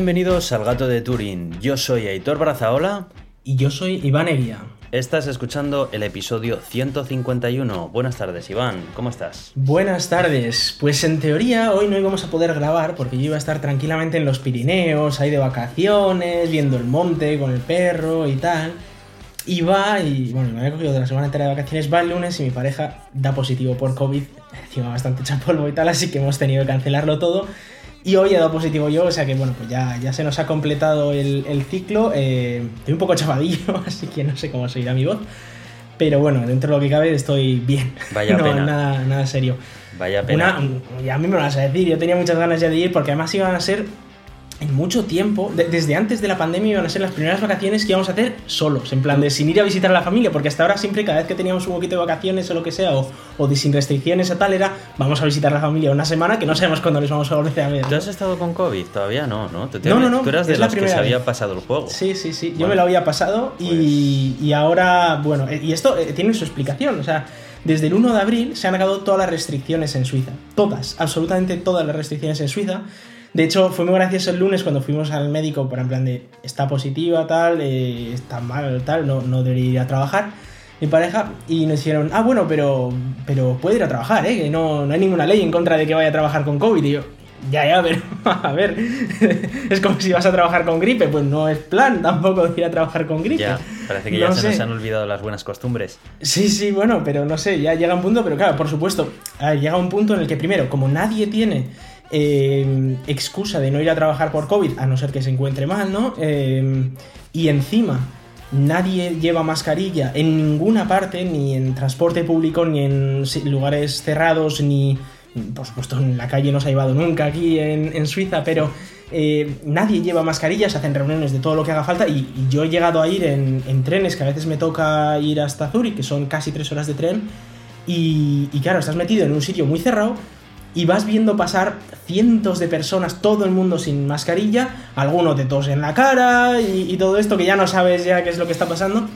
Bienvenidos al Gato de Turín. Yo soy Aitor Brazaola. Y yo soy Iván Eguía. Estás escuchando el episodio 151. Buenas tardes, Iván. ¿Cómo estás? Buenas tardes. Pues en teoría hoy no íbamos a poder grabar porque yo iba a estar tranquilamente en los Pirineos, ahí de vacaciones, viendo el monte con el perro y tal. Y va, y bueno, me había cogido de la semana entera de vacaciones, va el lunes y mi pareja da positivo por COVID, encima bastante hecha polvo y tal, así que hemos tenido que cancelarlo todo. Y hoy he dado positivo yo, o sea que bueno, pues ya, ya se nos ha completado el, el ciclo. Eh, estoy un poco chavadillo, así que no sé cómo se irá mi voz. Pero bueno, dentro de lo que cabe estoy bien. Vaya no, pena. Nada, nada serio. Vaya pena. Una, y a mí me lo vas a decir, yo tenía muchas ganas ya de ir porque además iban a ser en mucho tiempo, de- desde antes de la pandemia iban a ser las primeras vacaciones que íbamos a hacer solos, en plan de sin ir a visitar a la familia, porque hasta ahora siempre cada vez que teníamos un poquito de vacaciones o lo que sea, o, o de sin restricciones o tal, era vamos a visitar a la familia una semana que no sabemos cuándo les vamos a volver a ver. ¿Tú has estado con COVID? Todavía no, ¿no? Tú, te- No, no, no, Tú eras de la las que se había pasado el juego. Sí, sí, sí. Yo me lo había pasado y, Pues- y ahora, bueno, eh, y esto eh, tiene su explicación. O sea, desde el 1 de abril se han acabado todas las restricciones en Suiza. Todas, absolutamente todas las restricciones en Suiza. De hecho, fue muy gracioso el lunes cuando fuimos al médico para en plan de está positiva, tal, eh, está mal, tal, no, no debería ir a trabajar. Mi pareja, y nos dijeron, ah, bueno, pero, pero puede ir a trabajar, ¿eh? Que no, no hay ninguna ley en contra de que vaya a trabajar con COVID. Y yo, ya, ya, pero a ver, es como si vas a trabajar con gripe, pues no es plan tampoco de ir a trabajar con gripe. Ya, parece que ya No se sé. nos han olvidado las buenas costumbres. Sí, sí, bueno, pero no sé, ya llega un punto, pero claro, por supuesto, a ver, llega un punto en el que primero, como nadie tiene eh, excusa de no ir a trabajar por COVID, a no ser que se encuentre mal, ¿no? Eh, y encima, nadie lleva mascarilla en ninguna parte, ni en transporte público, ni en lugares cerrados, ni, por supuesto, en la calle no se ha llevado nunca aquí en, Suiza, pero eh, nadie lleva mascarilla, se hacen reuniones de todo lo que haga falta y, yo he llegado a ir en, en trenes, que a veces me toca ir hasta Zurich, que son casi tres horas de tren, y claro, estás metido en un sitio muy cerrado y vas viendo pasar cientos de personas, todo el mundo sin mascarilla, algunos te tos en la cara y, y todo esto que ya no sabes ya qué es lo que está pasando.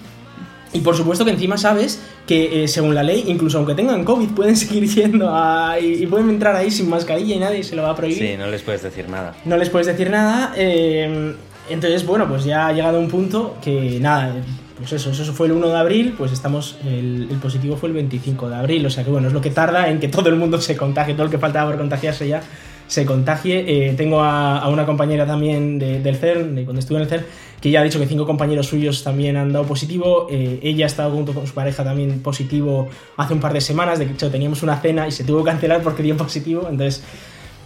Y por supuesto que encima sabes que eh, según la ley, incluso aunque tengan COVID, pueden seguir yendo a, y, y pueden entrar ahí sin mascarilla y nadie se lo va a prohibir Sí, no les puedes decir nada. no les puedes decir nada. eh, entonces, bueno, pues ya ha llegado un punto que nada, pues eso, eso fue el 1 de abril, pues estamos, el, positivo fue el 25 de abril, o sea que bueno, es lo que tarda en que todo el mundo se contagie, todo el que faltaba por contagiarse ya se contagie. Eh, tengo a, una compañera también de- del CERN, cuando estuve en el CERN, que ya ha dicho que cinco compañeros suyos también han dado positivo. Eh, ella ha estado junto con su pareja también positivo hace un par de semanas. De hecho, teníamos una cena y se tuvo que cancelar porque dio positivo. Entonces,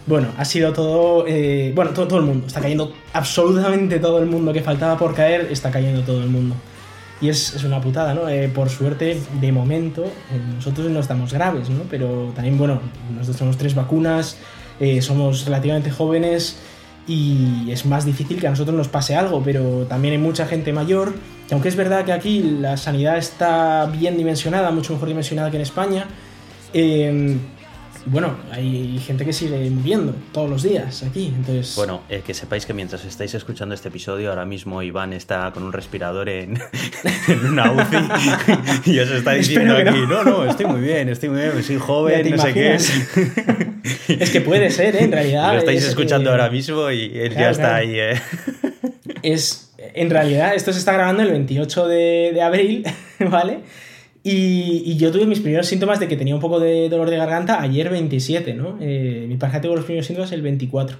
bueno, ha sido todo. eh, bueno, todo el mundo. Está cayendo absolutamente todo el mundo que faltaba por caer. Está cayendo todo el mundo. Y es, una putada, ¿no? Eh, por suerte, de momento, eh, nosotros no estamos graves, ¿no? Pero también, bueno, nosotros tenemos tres vacunas, eh, somos relativamente jóvenes y es más difícil que a nosotros nos pase algo, pero también hay mucha gente mayor, que aunque es verdad que aquí la sanidad está bien dimensionada, mucho mejor dimensionada que en España, eh, bueno, hay gente que sigue muriendo todos los días aquí, entonces... Bueno, eh, que sepáis que mientras estáis escuchando este episodio, ahora mismo Iván está con un respirador en, en una UCI y os está diciendo Espero aquí, no. no, estoy muy bien, estoy muy bien, soy joven, no sé qué. Es que puede ser, ¿eh? en realidad. Lo estáis es, escuchando eh, ahora mismo y él ya está claro. ahí, ¿eh? es en realidad esto se está grabando el 28 de, de abril, ¿vale? Y, y yo tuve mis primeros síntomas de que tenía un poco de dolor de garganta ayer 27, ¿no? Eh, mi pareja tuvo los primeros síntomas el 24.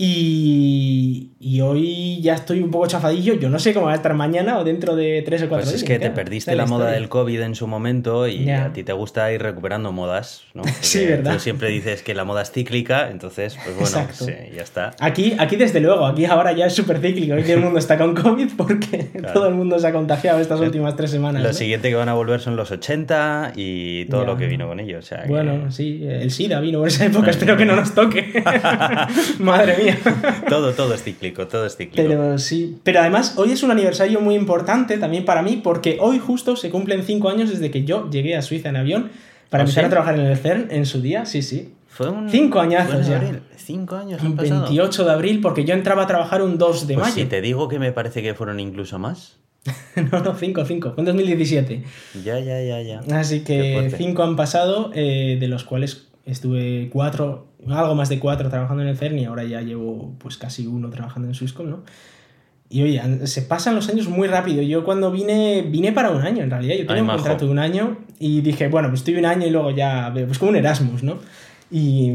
Y, y hoy ya estoy un poco chafadillo. Yo no sé cómo va a estar mañana o dentro de tres o cuatro Pues días. es que te claro. perdiste es la moda del COVID en su momento y Ya. a ti te gusta ir recuperando modas, ¿no? Sí, ¿verdad? Tú siempre dices que la moda es cíclica, entonces, pues bueno, sí, ya está. Aquí, aquí desde luego, aquí ahora ya es súper cíclico. Aquí el mundo está con COVID porque Claro. todo el mundo se ha contagiado estas últimas tres semanas. Lo ¿no? siguiente que van a volver son los 80 y todo Ya. lo que vino con ello. O sea, que- Bueno, sí, el SIDA vino por esa época, espero que no nos toque. Madre mía. todo, todo es cíclico, todo es cíclico. Pero sí. Pero además, hoy es un aniversario muy importante también para mí, porque hoy justo se cumplen cinco años desde que yo llegué a Suiza en avión para ¿Ah, empezar sí? a trabajar en el CERN en su día, sí, sí. Fue un... Cinco añazos ya. abril. Cinco años han Un pasado. 28 de abril, porque yo entraba a trabajar un 2 de Pues mayo. si te digo que me parece que fueron incluso más. no, no, 5, 5, fue en 2017. Ya, ya, ya, ya. Así que fuerte. 5 han pasado, eh, de los cuales estuve cuatro, algo más de cuatro trabajando en el CERN y ahora ya llevo pues casi uno trabajando en Swisscom, ¿no? Y oye, se pasan los años muy rápido. Yo cuando vine, vine para un año en realidad. Yo tenía un contrato de un año y dije, bueno, pues estoy un año y luego ya, pues como un Erasmus, ¿no? Y,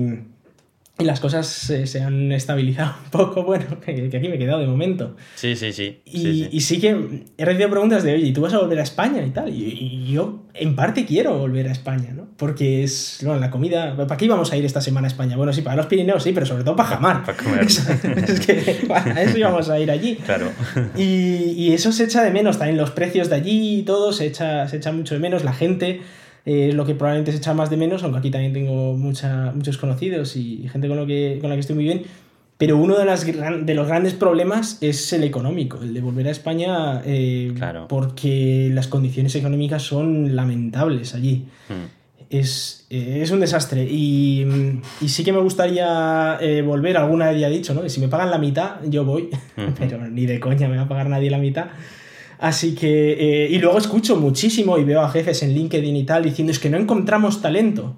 y las cosas se, han estabilizado un poco, bueno, que, aquí me he quedado de momento. Sí, sí, sí. Y sí, que he recibido preguntas de, oye, ¿y tú vas a volver a España y tal? Y, yo, en parte, quiero volver a España, ¿no? Porque es, bueno, la comida... ¿Para qué íbamos a ir esta semana a España? Bueno, sí, para los Pirineos, sí, pero sobre todo para jamar. Para comer. es que para eso íbamos a ir allí. Claro. Y, y, eso se echa de menos, también los precios de allí y todo, se echa, se echa mucho de menos, la gente eh, lo que probablemente se echa más de menos, aunque aquí también tengo mucha, muchos conocidos y gente con, lo que, con la que estoy muy bien. Pero uno de, las, de los grandes problemas es el económico, el de volver a España, eh, porque las condiciones económicas son lamentables allí. Hmm. Es, eh, es, un desastre. Y, y, sí que me gustaría volver, alguna vez ya he dicho, ¿no? si me pagan la mitad, yo voy, pero ni de coña me va a pagar nadie la mitad. Así que, eh, y luego escucho muchísimo y veo a jefes en LinkedIn y tal diciendo es que no encontramos talento.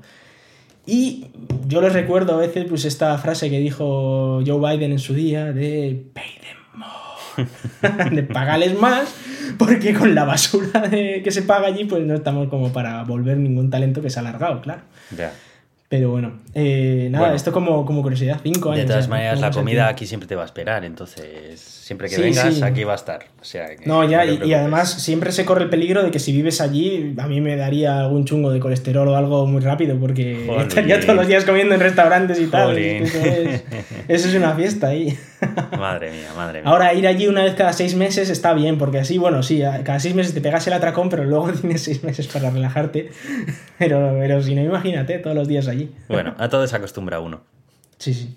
Y yo les recuerdo a veces pues esta frase que dijo Joe Biden en su día de pay them more, de pagarles más, porque con la basura que se paga allí pues no estamos como para volver ningún talento que se ha alargado, claro. Ya. Pero bueno, eh, nada, esto como, como curiosidad, cinco años. De todas maneras, la comida aquí siempre te va a esperar, entonces siempre que vengas aquí va a estar. O sea, no, ya, y, además siempre se corre el peligro de que si vives allí, a mí me daría algún chungo de colesterol o algo muy rápido, porque estaría todos los días comiendo en restaurantes y tal. Eso es, eso es una fiesta ahí. Madre mía, madre mía. Ahora, ir allí una vez cada seis meses está bien, porque así, bueno, sí, cada seis meses te pegas el atracón, pero luego tienes seis meses para relajarte. Pero, pero si no, imagínate, todos los días allí. Bueno, a todo se acostumbra uno. Sí, sí.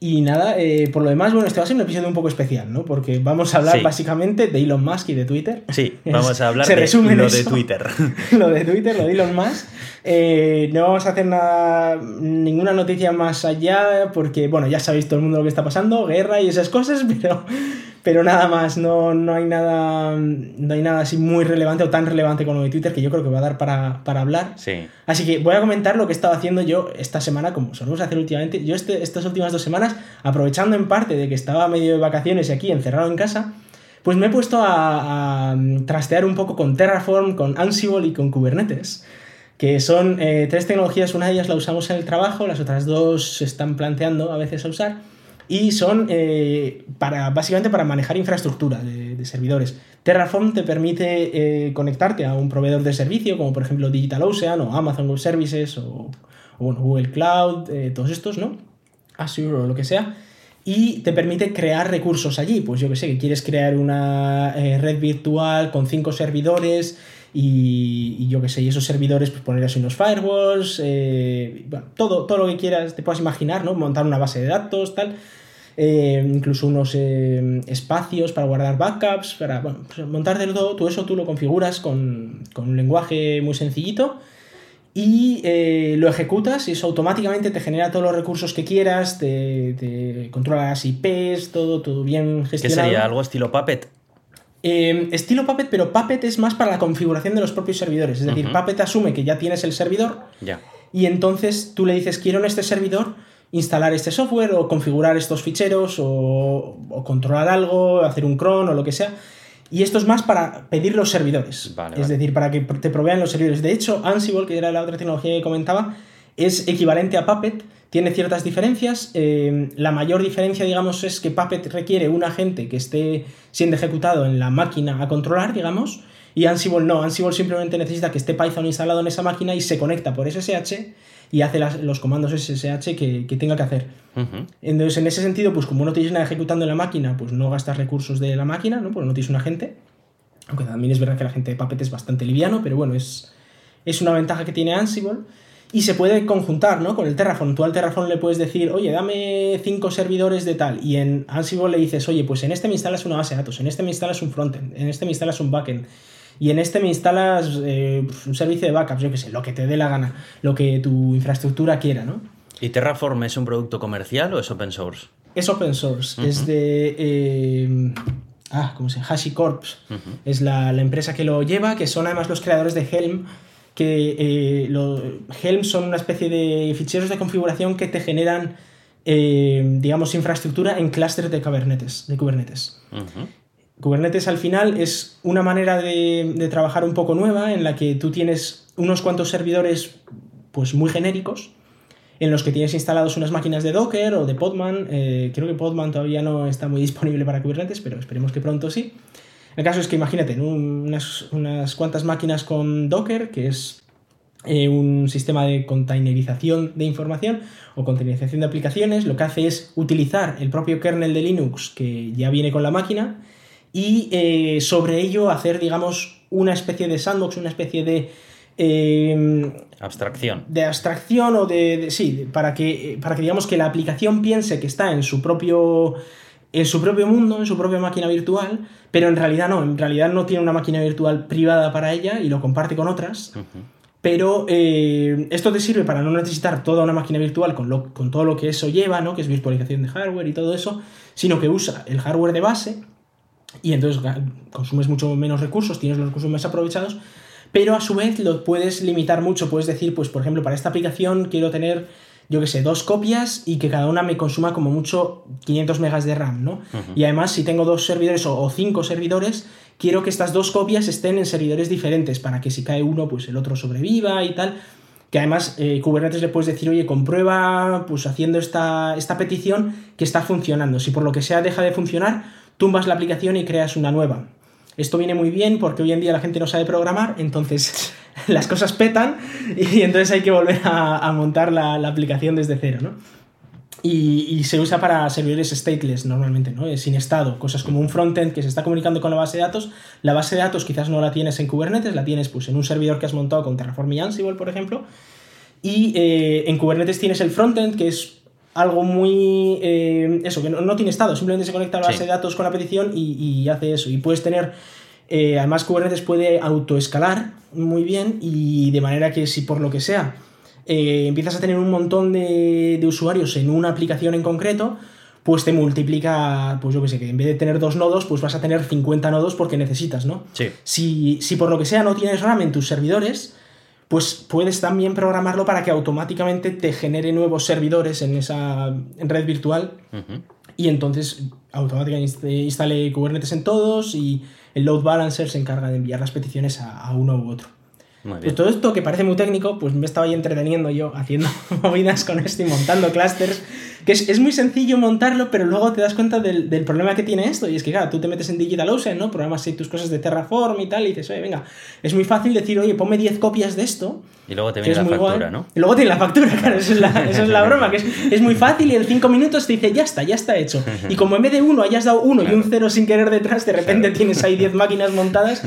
Y nada, eh, por lo demás, bueno, este va a ser un episodio un poco especial, ¿no? Porque vamos a hablar básicamente de Elon Musk y de Twitter. Sí, vamos a hablar de lo de Twitter. lo de Twitter, lo de Elon Musk. Eh, no vamos a hacer nada, ninguna noticia más allá, porque, bueno, ya sabéis todo el mundo lo que está pasando, guerra y esas cosas, pero, pero nada más, no, no, hay nada, no hay nada así muy relevante o tan relevante como lo de Twitter que yo creo que va a dar para, hablar. Sí. Así que voy a comentar lo que he estado haciendo yo esta semana, como solemos hacer últimamente. Yo este, estas últimas dos semanas, aprovechando en parte de que estaba medio de vacaciones y aquí encerrado en casa, pues me he puesto a, a trastear un poco con Terraform, con Ansible y con Kubernetes que son eh, tres tecnologías, una de ellas la usamos en el trabajo, las otras dos se están planteando a veces a usar, y son eh, para, básicamente para manejar infraestructura de, servidores. Terraform te permite eh, conectarte a un proveedor de servicio, como por ejemplo DigitalOcean o Amazon Web Services o, Google Cloud, todos estos, ¿no? Azure o lo que sea. Y te permite crear recursos allí. Pues yo que sé, que quieres crear una red virtual con cinco servidores y, yo qué sé, y esos servidores, pues poner así unos firewalls, eh, todo, todo lo que quieras, te puedas imaginar, ¿no? Montar una base de datos, tal. Eh, incluso unos eh, espacios para guardar backups, para bueno, pues montarte todo, todo eso tú lo configuras con, un lenguaje muy sencillito y lo ejecutas y eso automáticamente te genera todos los recursos que quieras, te, te controla las IPs, todo, todo bien gestionado. ¿Qué sería algo estilo Puppet? Em, estilo Puppet, pero Puppet es más para la configuración de los propios servidores. Es decir, Puppet asume que ya tienes el servidor y entonces tú le dices, quiero en este servidor instalar este software o configurar estos ficheros o, controlar algo, hacer un cron o lo que sea. Y esto es más para pedir los servidores. es decir, para que te provean los servidores. De hecho, Ansible, que era la otra tecnología que comentaba, es equivalente a Puppet, tiene ciertas diferencias. Eh, la mayor diferencia, digamos, es que Puppet requiere un agente que esté siendo ejecutado en la máquina a controlar, digamos, y Ansible no. Ansible simplemente necesita que esté Python instalado en esa máquina y se conecta por SSH y hace los comandos SSH que, tenga que hacer. Entonces, en ese sentido, pues como no tienes nada ejecutando en la máquina, pues no gastas recursos de la máquina, ¿no? Porque no tienes un agente. Aunque también es verdad que la gente de Puppet es bastante liviano, pero bueno, es, es una ventaja que tiene Ansible y se puede conjuntar ¿no? con el Terraform. Tú al Terraform le puedes decir, oye, dame cinco servidores de tal, y en Ansible le dices, oye, pues en este me instalas una base de datos, en este me instalas un frontend, en este me instalas un backend, y en este me instalas eh, un servicio de backups, yo qué sé, lo que te dé la gana, lo que tu infraestructura quiera, ¿no? ¿Y Terraform es un producto comercial o es open source? Es open source, es de... Eh, ah, ¿cómo se llama? HashiCorp. Es la, la, empresa que lo lleva, que son además los creadores de Helm, que eh, los Helm son una especie de ficheros de configuración que te generan, eh, digamos, infraestructura en clústeres de Kubernetes. De Kubernetes. Kubernetes al final es una manera de, trabajar un poco nueva en la que tú tienes unos cuantos servidores pues muy genéricos en los que tienes instalados unas máquinas de Docker o de Podman. Eh, creo que Podman todavía no está muy disponible para Kubernetes, pero esperemos que pronto sí. El caso es que imagínate, unas, unas, cuantas máquinas con Docker, que es eh, un sistema de containerización de información o containerización de aplicaciones, lo que hace es utilizar el propio kernel de Linux que ya viene con la máquina y eh, sobre ello hacer, digamos, una especie de sandbox, una especie de... Eh, abstracción. De abstracción o de, sí, para que, para que digamos que la aplicación piense que está en su propio en su propio mundo, en su propia máquina virtual, pero en realidad no, en realidad no tiene una máquina virtual privada para ella y lo comparte con otras. Pero eh, esto te sirve para no necesitar toda una máquina virtual con, con todo lo que eso lleva, ¿no? que es virtualización de hardware y todo eso, sino que usa el hardware de base y entonces consumes mucho menos recursos, tienes los recursos más aprovechados, pero a su vez lo puedes limitar mucho, puedes decir, pues por ejemplo, para esta aplicación quiero tener yo qué sé, dos copias y que cada una me consuma como mucho 500 megas de RAM, ¿no? Y además, si tengo dos servidores o, cinco servidores, quiero que estas dos copias estén en servidores diferentes para que si cae uno, pues el otro sobreviva y tal. Que además eh, Kubernetes le puedes decir, oye, comprueba, pues haciendo esta, esta petición que está funcionando. Si por lo que sea deja de funcionar, tumbas la aplicación y creas una nueva. Esto viene muy bien porque hoy en día la gente no sabe programar, entonces las cosas petan y entonces hay que volver a, montar la, aplicación desde cero, ¿no? Y, se usa para servidores stateless normalmente, ¿no? Sin estado, cosas como un frontend que se está comunicando con la base de datos. La base de datos quizás no la tienes en Kubernetes, la tienes pues en un servidor que has montado con Terraform y Ansible, por ejemplo. Y eh, en Kubernetes tienes el frontend, que es algo muy... Eh, eso, que no, tiene estado, simplemente se conecta a la base de datos con la petición y, hace eso. Y puedes tener... Eh, además, Kubernetes puede autoescalar muy bien y de manera que si por lo que sea eh, empiezas a tener un montón de, usuarios en una aplicación en concreto, pues te multiplica, pues yo que sé, que en vez de tener dos nodos, pues vas a tener 50 nodos porque necesitas, ¿no? Sí. Si, si por lo que sea no tienes RAM en tus servidores, pues puedes también programarlo para que automáticamente te genere nuevos servidores en esa red virtual y entonces automáticamente instale Kubernetes en todos y el load balancer se encarga de enviar las peticiones a, uno u otro. Pues todo esto que parece muy técnico, pues me estaba ahí entreteniendo yo haciendo movidas con esto y montando clusters que es, muy sencillo montarlo, pero luego te das cuenta del, problema que tiene esto. Y es que, claro, tú te metes en DigitalOcean, ¿no? Programas tus cosas de Terraform y tal, y dices, oye, venga, es muy fácil decir, oye, ponme 10 copias de esto. Y luego te viene la factura, ¿no? Y luego tiene la factura, claro, esa es la, es la broma, que es, muy fácil y en 5 minutos te dice, ya está, ya está hecho. Y como en vez de uno hayas dado uno y un cero sin querer detrás, de repente tienes ahí 10 máquinas montadas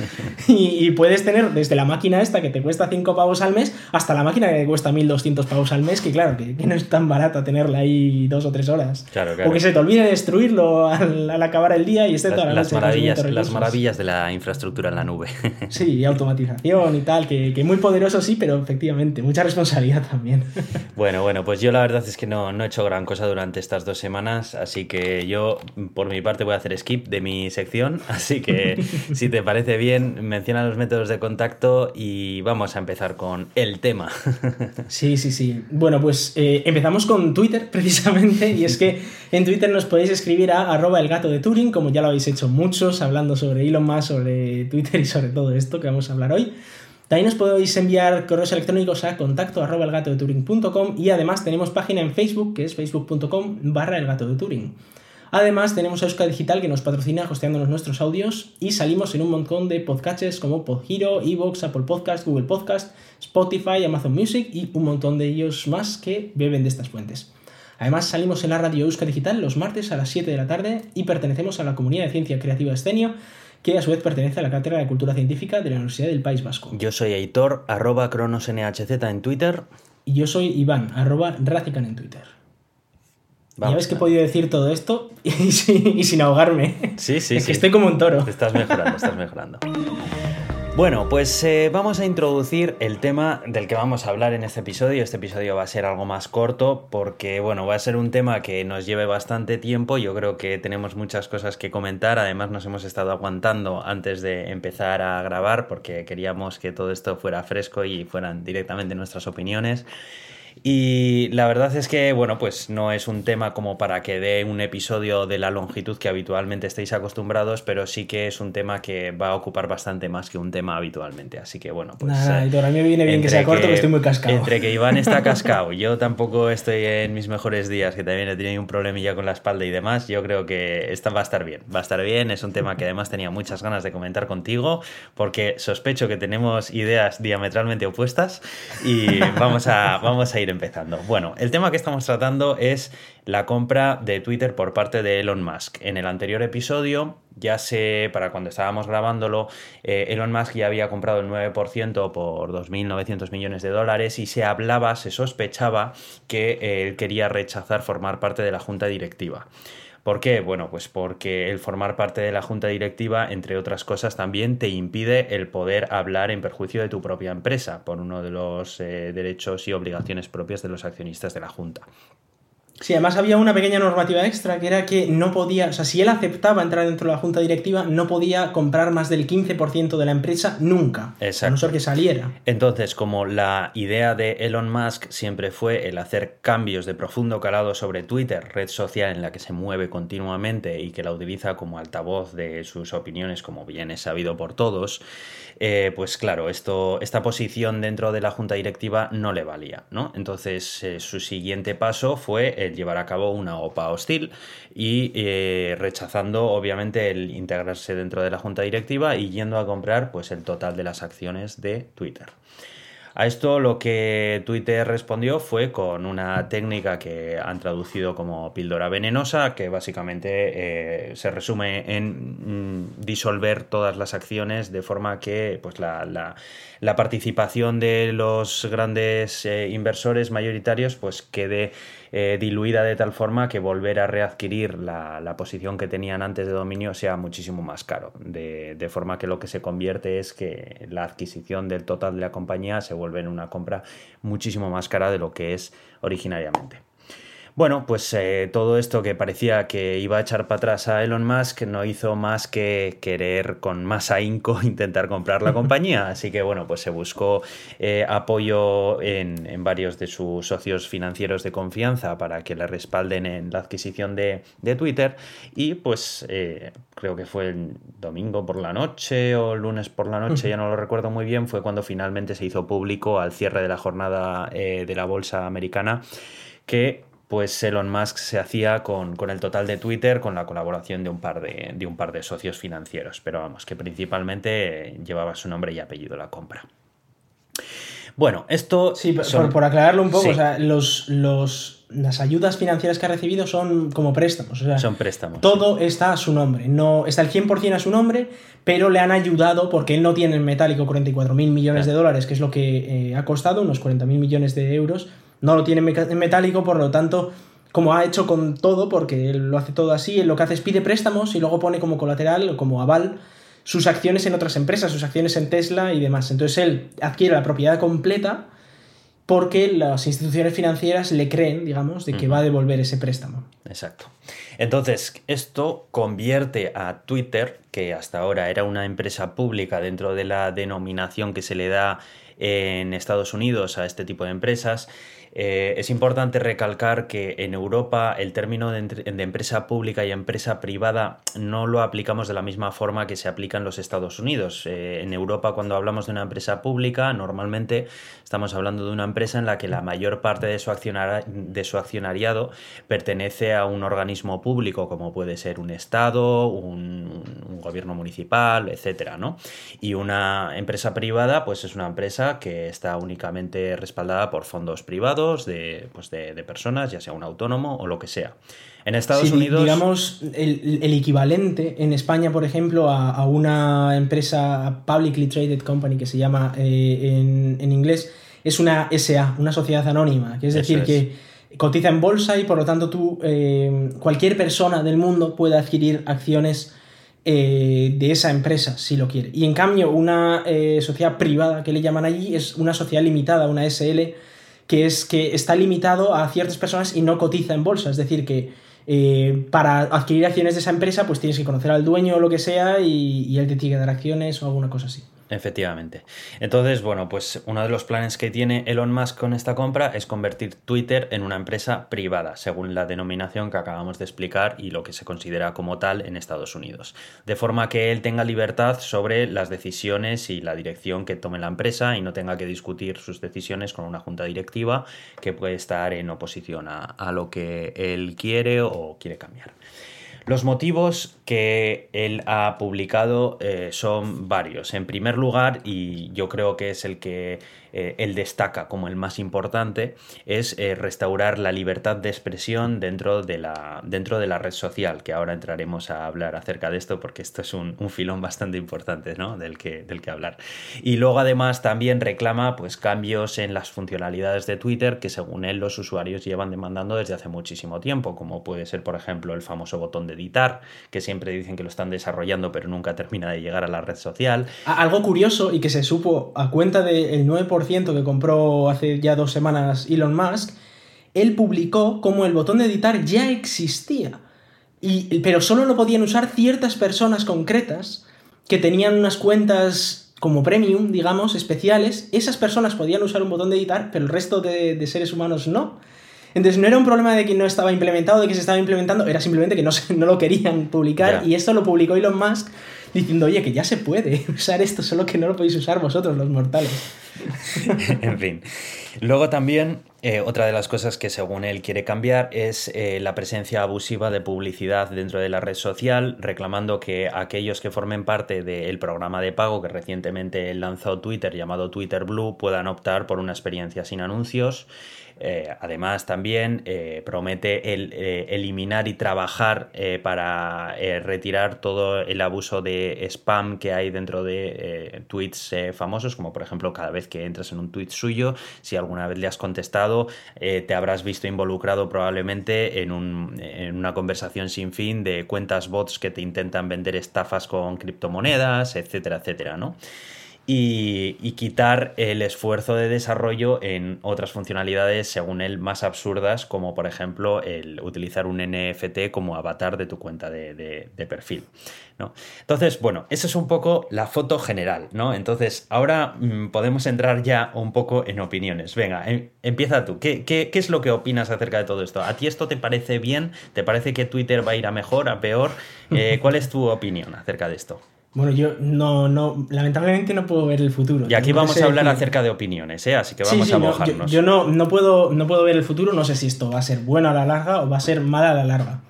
y, puedes tener desde la máquina esta que te cuesta 5 pavos al mes hasta la máquina que te cuesta 1200 pavos al mes, que claro, que, que no es tan barata tenerla ahí dos o tres horas. O que se te olvide destruirlo al, acabar el día y esté toda la las Maravillas, las maravillas de la infraestructura en la nube. sí, y automatización y tal, que, que, muy poderoso sí, pero efectivamente, mucha responsabilidad también. bueno, bueno, pues yo la verdad es que no, no he hecho gran cosa durante estas dos semanas, así que yo por mi parte voy a hacer skip de mi sección, así que si te parece bien, menciona los métodos de contacto y vamos a empezar con el tema. sí, sí, sí. Bueno, pues eh, empezamos con Twitter precisamente, y es que en Twitter nos podéis escribir a arroba el gato de Turing, como ya lo habéis hecho muchos, hablando sobre Elon Musk, sobre Twitter y sobre todo esto que vamos a hablar hoy. También nos podéis enviar correos electrónicos a contacto arroba el gato de Turing.com y además tenemos página en Facebook que es facebook.com barra el gato de Turing. Además, tenemos a Euska Digital que nos patrocina hosteándonos nuestros audios y salimos en un montón de podcasts como Podhero, Evox, Apple Podcast, Google Podcast, Spotify, Amazon Music y un montón de ellos más que beben de estas fuentes. Además, salimos en la radio Euska Digital los martes a las 7 de la tarde y pertenecemos a la comunidad de ciencia creativa Escenio, que a su vez pertenece a la Cátedra de Cultura Científica de la Universidad del País Vasco. Yo soy Aitor, arroba cronosnhz en Twitter. Y yo soy Iván, arroba Racican en Twitter. ya ves que he podido decir todo esto y, sin, ahogarme. Sí, sí, es que estoy como un toro. Estás mejorando, estás mejorando. Bueno, pues eh, vamos a introducir el tema del que vamos a hablar en este episodio. Este episodio va a ser algo más corto porque, bueno, va a ser un tema que nos lleve bastante tiempo. Yo creo que tenemos muchas cosas que comentar. Además, nos hemos estado aguantando antes de empezar a grabar porque queríamos que todo esto fuera fresco y fueran directamente nuestras opiniones. Y la verdad es que, bueno, pues no es un tema como para que dé un episodio de la longitud que habitualmente estéis acostumbrados, pero sí que es un tema que va a ocupar bastante más que un tema habitualmente. Así que, bueno, pues. Nada, eh, a mí me viene bien que sea corto, que, estoy muy cascado. Entre que Iván está cascado, yo tampoco estoy en mis mejores días, que también he tenido un problemilla con la espalda y demás, yo creo que esta va a estar bien. Va a estar bien, es un tema que además tenía muchas ganas de comentar contigo, porque sospecho que tenemos ideas diametralmente opuestas y vamos a, vamos a ir empezando. Bueno, el tema que estamos tratando es la compra de Twitter por parte de Elon Musk. En el anterior episodio, ya sé, para cuando estábamos grabándolo, eh, Elon Musk ya había comprado el 9% por 2.900 millones de dólares y se hablaba, se sospechaba que él quería rechazar formar parte de la junta directiva. ¿Por qué? Bueno, pues porque el formar parte de la junta directiva, entre otras cosas, también te impide el poder hablar en perjuicio de tu propia empresa por uno de los eh, derechos y obligaciones propias de los accionistas de la junta. Sí, además había una pequeña normativa extra que era que no podía, o sea, si él aceptaba entrar dentro de la junta directiva, no podía comprar más del 15% de la empresa nunca. Exacto. A no ser que saliera. Entonces, como la idea de Elon Musk siempre fue el hacer cambios de profundo calado sobre Twitter, red social en la que se mueve continuamente y que la utiliza como altavoz de sus opiniones, como bien es sabido por todos, eh, pues claro, esto, esta posición dentro de la junta directiva no le valía, ¿no? Entonces, eh, su siguiente paso fue llevar a cabo una OPA hostil y eh, rechazando obviamente el integrarse dentro de la junta directiva y yendo a comprar pues el total de las acciones de Twitter. A esto lo que Twitter respondió fue con una técnica que han traducido como píldora venenosa, que básicamente eh, se resume en mm, disolver todas las acciones de forma que pues, la, participación de los grandes eh, inversores mayoritarios pues, quede eh, diluida de tal forma que volver a readquirir la, posición que tenían antes de dominio sea muchísimo más caro. De, de, forma que lo que se convierte es que la adquisición del total de la compañía se vuelve en una compra muchísimo más cara de lo que es originariamente. Bueno, pues eh, todo esto que parecía que iba a echar para atrás a Elon Musk no hizo más que querer con más ahínco intentar comprar la compañía. Así que bueno, pues se buscó eh, apoyo en, varios de sus socios financieros de confianza para que le respalden en la adquisición de, Twitter. Y pues eh, creo que fue el domingo por la noche o el lunes por la noche, ya no lo recuerdo muy bien, fue cuando finalmente se hizo público al cierre de la jornada de la bolsa americana que pues Elon Musk se hacía con, el total de Twitter con la colaboración de un, par de, de un par de socios financieros, pero vamos, que principalmente llevaba su nombre y apellido la compra. Bueno, esto... Sí, por, aclararlo un poco, o sea, los, los, las ayudas financieras que ha recibido son como préstamos. O sea, son préstamos. Todo está a su nombre. No, está el 100% a su nombre, pero le han ayudado porque él no tiene en metálico 44 mil millones de dólares, que es lo que eh, ha costado, unos 40 mil millones de euros no lo tiene en metálico, por lo tanto, como ha hecho con todo, porque él lo hace todo así, él lo que hace es pide préstamos y luego pone como colateral o como aval sus acciones en otras empresas, sus acciones en Tesla y demás. Entonces él adquiere la propiedad completa porque las instituciones financieras le creen, digamos, de que va a devolver ese préstamo. Exacto. Entonces, esto convierte a Twitter, que hasta ahora era una empresa pública dentro de la denominación que se le da en Estados Unidos a este tipo de empresas, eh, es importante recalcar que en Europa el término de, empresa pública y empresa privada no lo aplicamos de la misma forma que se aplica en los Estados Unidos. Eh, en Europa cuando hablamos de una empresa pública normalmente estamos hablando de una empresa en la que la mayor parte de su, de su accionariado pertenece a un organismo público como puede ser un Estado, un, gobierno municipal, etcétera, ¿no? Y una empresa privada pues es una empresa que está únicamente respaldada por fondos privados de, pues de, personas, ya sea un autónomo o lo que sea. En Estados Unidos. Digamos, el, equivalente en España, por ejemplo, a, una empresa publicly traded company que se llama eh, en, inglés, es una SA, una sociedad anónima, que es decir, que cotiza en bolsa y por lo tanto tú, eh, cualquier persona del mundo puede adquirir acciones eh, de esa empresa, si lo quiere. Y en cambio, una eh, sociedad privada que le llaman allí es una sociedad limitada, una SL, que es que está limitado a ciertas personas y no cotiza en bolsa. Es decir, que eh, para adquirir acciones de esa empresa, pues tienes que conocer al dueño o lo que sea y, y él te tiene que dar acciones o alguna cosa así. Efectivamente. Entonces, bueno, pues uno de los planes que tiene Elon Musk con esta compra es convertir Twitter en una empresa privada, según la denominación que acabamos de explicar y lo que se considera como tal en Estados Unidos. De forma que él tenga libertad sobre las decisiones y la dirección que tome la empresa y no tenga que discutir sus decisiones con una junta directiva que puede estar en oposición a, a lo que él quiere o quiere cambiar. Los motivos que él ha publicado eh, son varios. En primer lugar, y yo creo que es el que eh, él destaca como el más importante, es eh, restaurar la libertad de expresión dentro de, la, dentro de la red social, que ahora entraremos a hablar acerca de esto porque esto es un, filón bastante importante ¿no? del, que, del que hablar. Y luego además también reclama pues, cambios en las funcionalidades de Twitter que según él los usuarios llevan demandando desde hace muchísimo tiempo, como puede ser por ejemplo el famoso botón de editar, que siempre dicen que lo están desarrollando pero nunca termina de llegar a la red social. Algo curioso y que se supo a cuenta del 9% que compró hace ya dos semanas Elon Musk, él publicó como el botón de editar ya existía. Y, pero solo lo podían usar ciertas personas concretas que tenían unas cuentas como premium, digamos, especiales. Esas personas podían usar un botón de editar, pero el resto de, seres humanos no. Entonces no era un problema de que no estaba implementado, de que se estaba implementando, era simplemente que no, no lo querían publicar. Y esto lo publicó Elon Musk diciendo, oye, que ya se puede usar esto, solo que no lo podéis usar vosotros, los mortales. en fin. Luego también, eh, otra de las cosas que según él quiere cambiar es eh, la presencia abusiva de publicidad dentro de la red social, reclamando que aquellos que formen parte del programa de pago que recientemente lanzó Twitter llamado Twitter Blue puedan optar por una experiencia sin anuncios. Eh, además, también eh, promete eh, eliminar y trabajar para retirar todo el abuso de spam que hay dentro de tweets famosos, como por ejemplo cada vez que entras en un tweet suyo, si alguna vez le has contestado, te habrás visto involucrado probablemente en, en una conversación sin fin de cuentas bots que te intentan vender estafas con criptomonedas, etcétera, etcétera, ¿no? Y, quitar el esfuerzo de desarrollo en otras funcionalidades, según él, más absurdas, como por ejemplo el utilizar un NFT como avatar de tu cuenta de, perfil. ¿no? Entonces, bueno, esa es un poco la foto general, ¿no? Entonces, ahora mm, podemos entrar ya un poco en opiniones. Venga, em, empieza tú. ¿Qué, ¿Qué, qué, es lo que opinas acerca de todo esto? ¿A ti esto te parece bien? ¿Te parece que Twitter va a ir a mejor, a peor? Eh, ¿Cuál es tu opinión acerca de esto? Bueno, yo no, no, lamentablemente no puedo ver el futuro. Y aquí vamos a hablar acerca de opiniones, ¿eh? así que vamos a mojarnos. yo, no, no, puedo, no puedo ver el futuro, no sé si esto va a ser bueno a la larga o va a ser malo a la larga.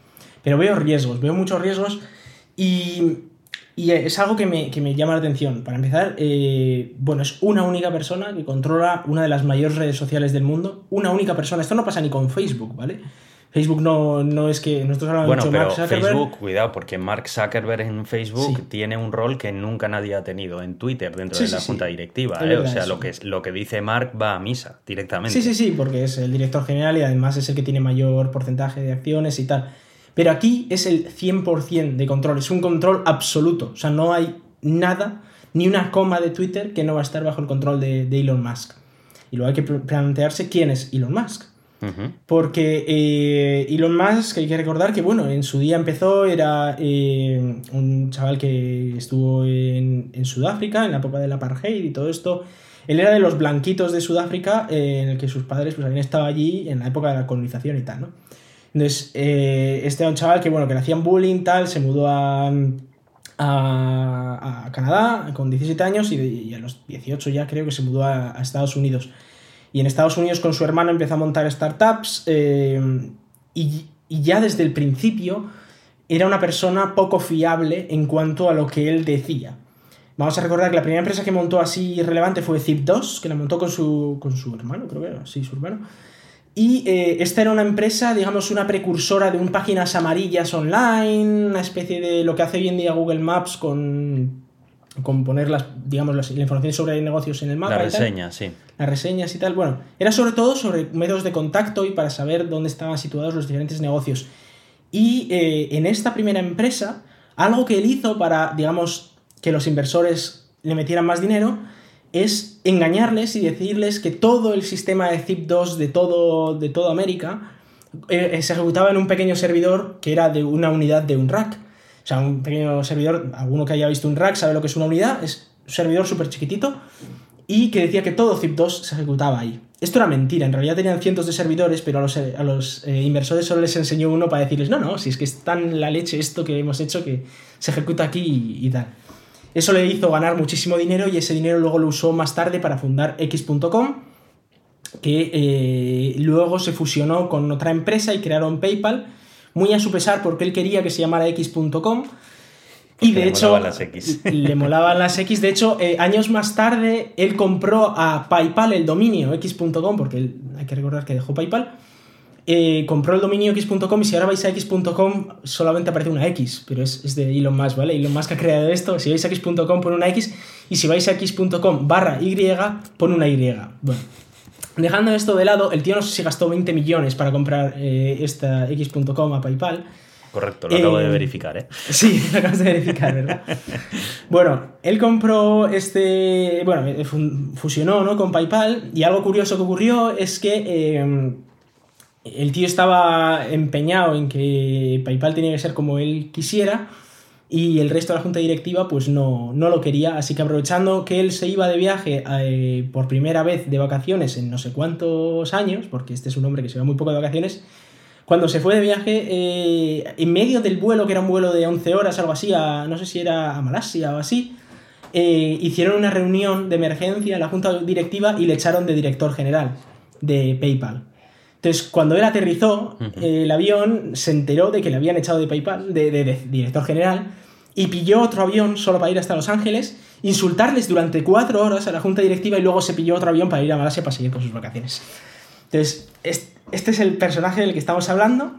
Pero veo riesgos, veo muchos riesgos y, y es algo que me, que me, llama la atención. Para empezar, eh, bueno, es una única persona que controla una de las mayores redes sociales del mundo. Una única persona. Esto no pasa ni con Facebook, ¿vale? Facebook no, no es que nosotros hablamos bueno, pero Facebook, cuidado, porque Mark Zuckerberg en Facebook tiene un rol que nunca nadie ha tenido en Twitter dentro de la junta directiva. ¿eh? O sea, lo que, lo que dice Mark va a misa directamente. Sí, sí, sí, porque es el director general y además es el que tiene mayor porcentaje de acciones y tal. Pero aquí es el 100% de control, es un control absoluto. O sea, no hay nada, ni una coma de Twitter que no va a estar bajo el control de, de Elon Musk. Y luego hay que plantearse quién es Elon Musk. Porque eh, Elon Musk, hay que recordar que, bueno, en su día empezó, era eh, un chaval que estuvo en, Sudáfrica, en la época del apartheid y todo esto. Él era de los blanquitos de Sudáfrica, eh, en el que sus padres pues, habían estado allí en la época de la colonización y tal, ¿no? Entonces, este era un chaval que, bueno, que le hacían bullying, tal, se mudó a, a, Canadá con 17 años y, a los 18 ya creo que se mudó a Estados Unidos. Y en Estados Unidos con su hermano empezó a montar startups eh, y, ya desde el principio era una persona poco fiable en cuanto a lo que él decía. Vamos a recordar que la primera empresa que montó así relevante fue Zip2, que la montó con su, con su hermano, creo que era, sí, su hermano. Y eh, esta era una empresa, digamos, una precursora de un páginas amarillas online, una especie de lo que hace hoy en día Google Maps con con poner las, digamos, la información sobre negocios en el mapa. Las reseñas, sí. Las reseñas y tal. Bueno, era sobre todo sobre métodos de contacto y para saber dónde estaban situados los diferentes negocios. Y eh, en esta primera empresa Algo que él hizo para, digamos, que los inversores le metieran más dinero es engañarles y decirles que todo el sistema de ZIP2 de todo, de toda América eh, se ejecutaba en un pequeño servidor que era de una unidad de un rack. O sea, un pequeño servidor, alguno que haya visto un rack sabe lo que es una unidad, es un servidor súper chiquitito y que decía que todo ZIP2 se ejecutaba ahí. Esto era mentira, en realidad tenían cientos de servidores, pero a los, a los eh, inversores solo les enseñó uno para decirles, no, no, si es que es tan la leche esto que hemos hecho que se ejecuta aquí y, tal. Eso le hizo ganar muchísimo dinero y ese dinero luego lo usó más tarde para fundar X.com, que eh, luego se fusionó con otra empresa y crearon PayPal, muy a su pesar porque él quería que se llamara X.com y de hecho, las X. le molaban las X. De hecho, eh, años más tarde, él compró a PayPal el dominio x.com, porque él, hay que recordar que dejó PayPal. Eh, compró el dominio x.com y si ahora vais a x.com solamente aparece una X, pero es, es, de Elon Musk, ¿vale? Elon Musk ha creado esto. Si vais a x.com pone una X y si vais a x.com barra Y pone una Y. Bueno, dejando esto de lado, el tío no sé si gastó 20 millones para comprar eh, esta x.com a PayPal. Correcto, lo acabo de eh, verificar, ¿eh? Sí, lo acabas de verificar, ¿verdad? bueno, él compró este. Bueno, eh, fusionó ¿no? con PayPal y algo curioso que ocurrió es que el tío estaba empeñado en que PayPal tenía que ser como él quisiera y el resto de la junta directiva pues no, no lo quería, así que aprovechando que él se iba de viaje eh, por primera vez de vacaciones en no sé cuántos años, porque este es un hombre que se va muy poco de vacaciones, cuando se fue de viaje, eh, en medio del vuelo, que era un vuelo de 11 horas, algo así, a, no sé si era a Malasia o así, eh, hicieron una reunión de emergencia en la junta directiva y le echaron de director general de PayPal. Entonces, cuando él aterrizó, el avión se enteró de que le habían echado de PayPal, de, director general, y pilló otro avión solo para ir hasta Los Ángeles, insultarles durante cuatro horas a la junta directiva y luego se pilló otro avión para ir a Malasia para seguir con sus vacaciones. Entonces, este es el personaje del que estamos hablando.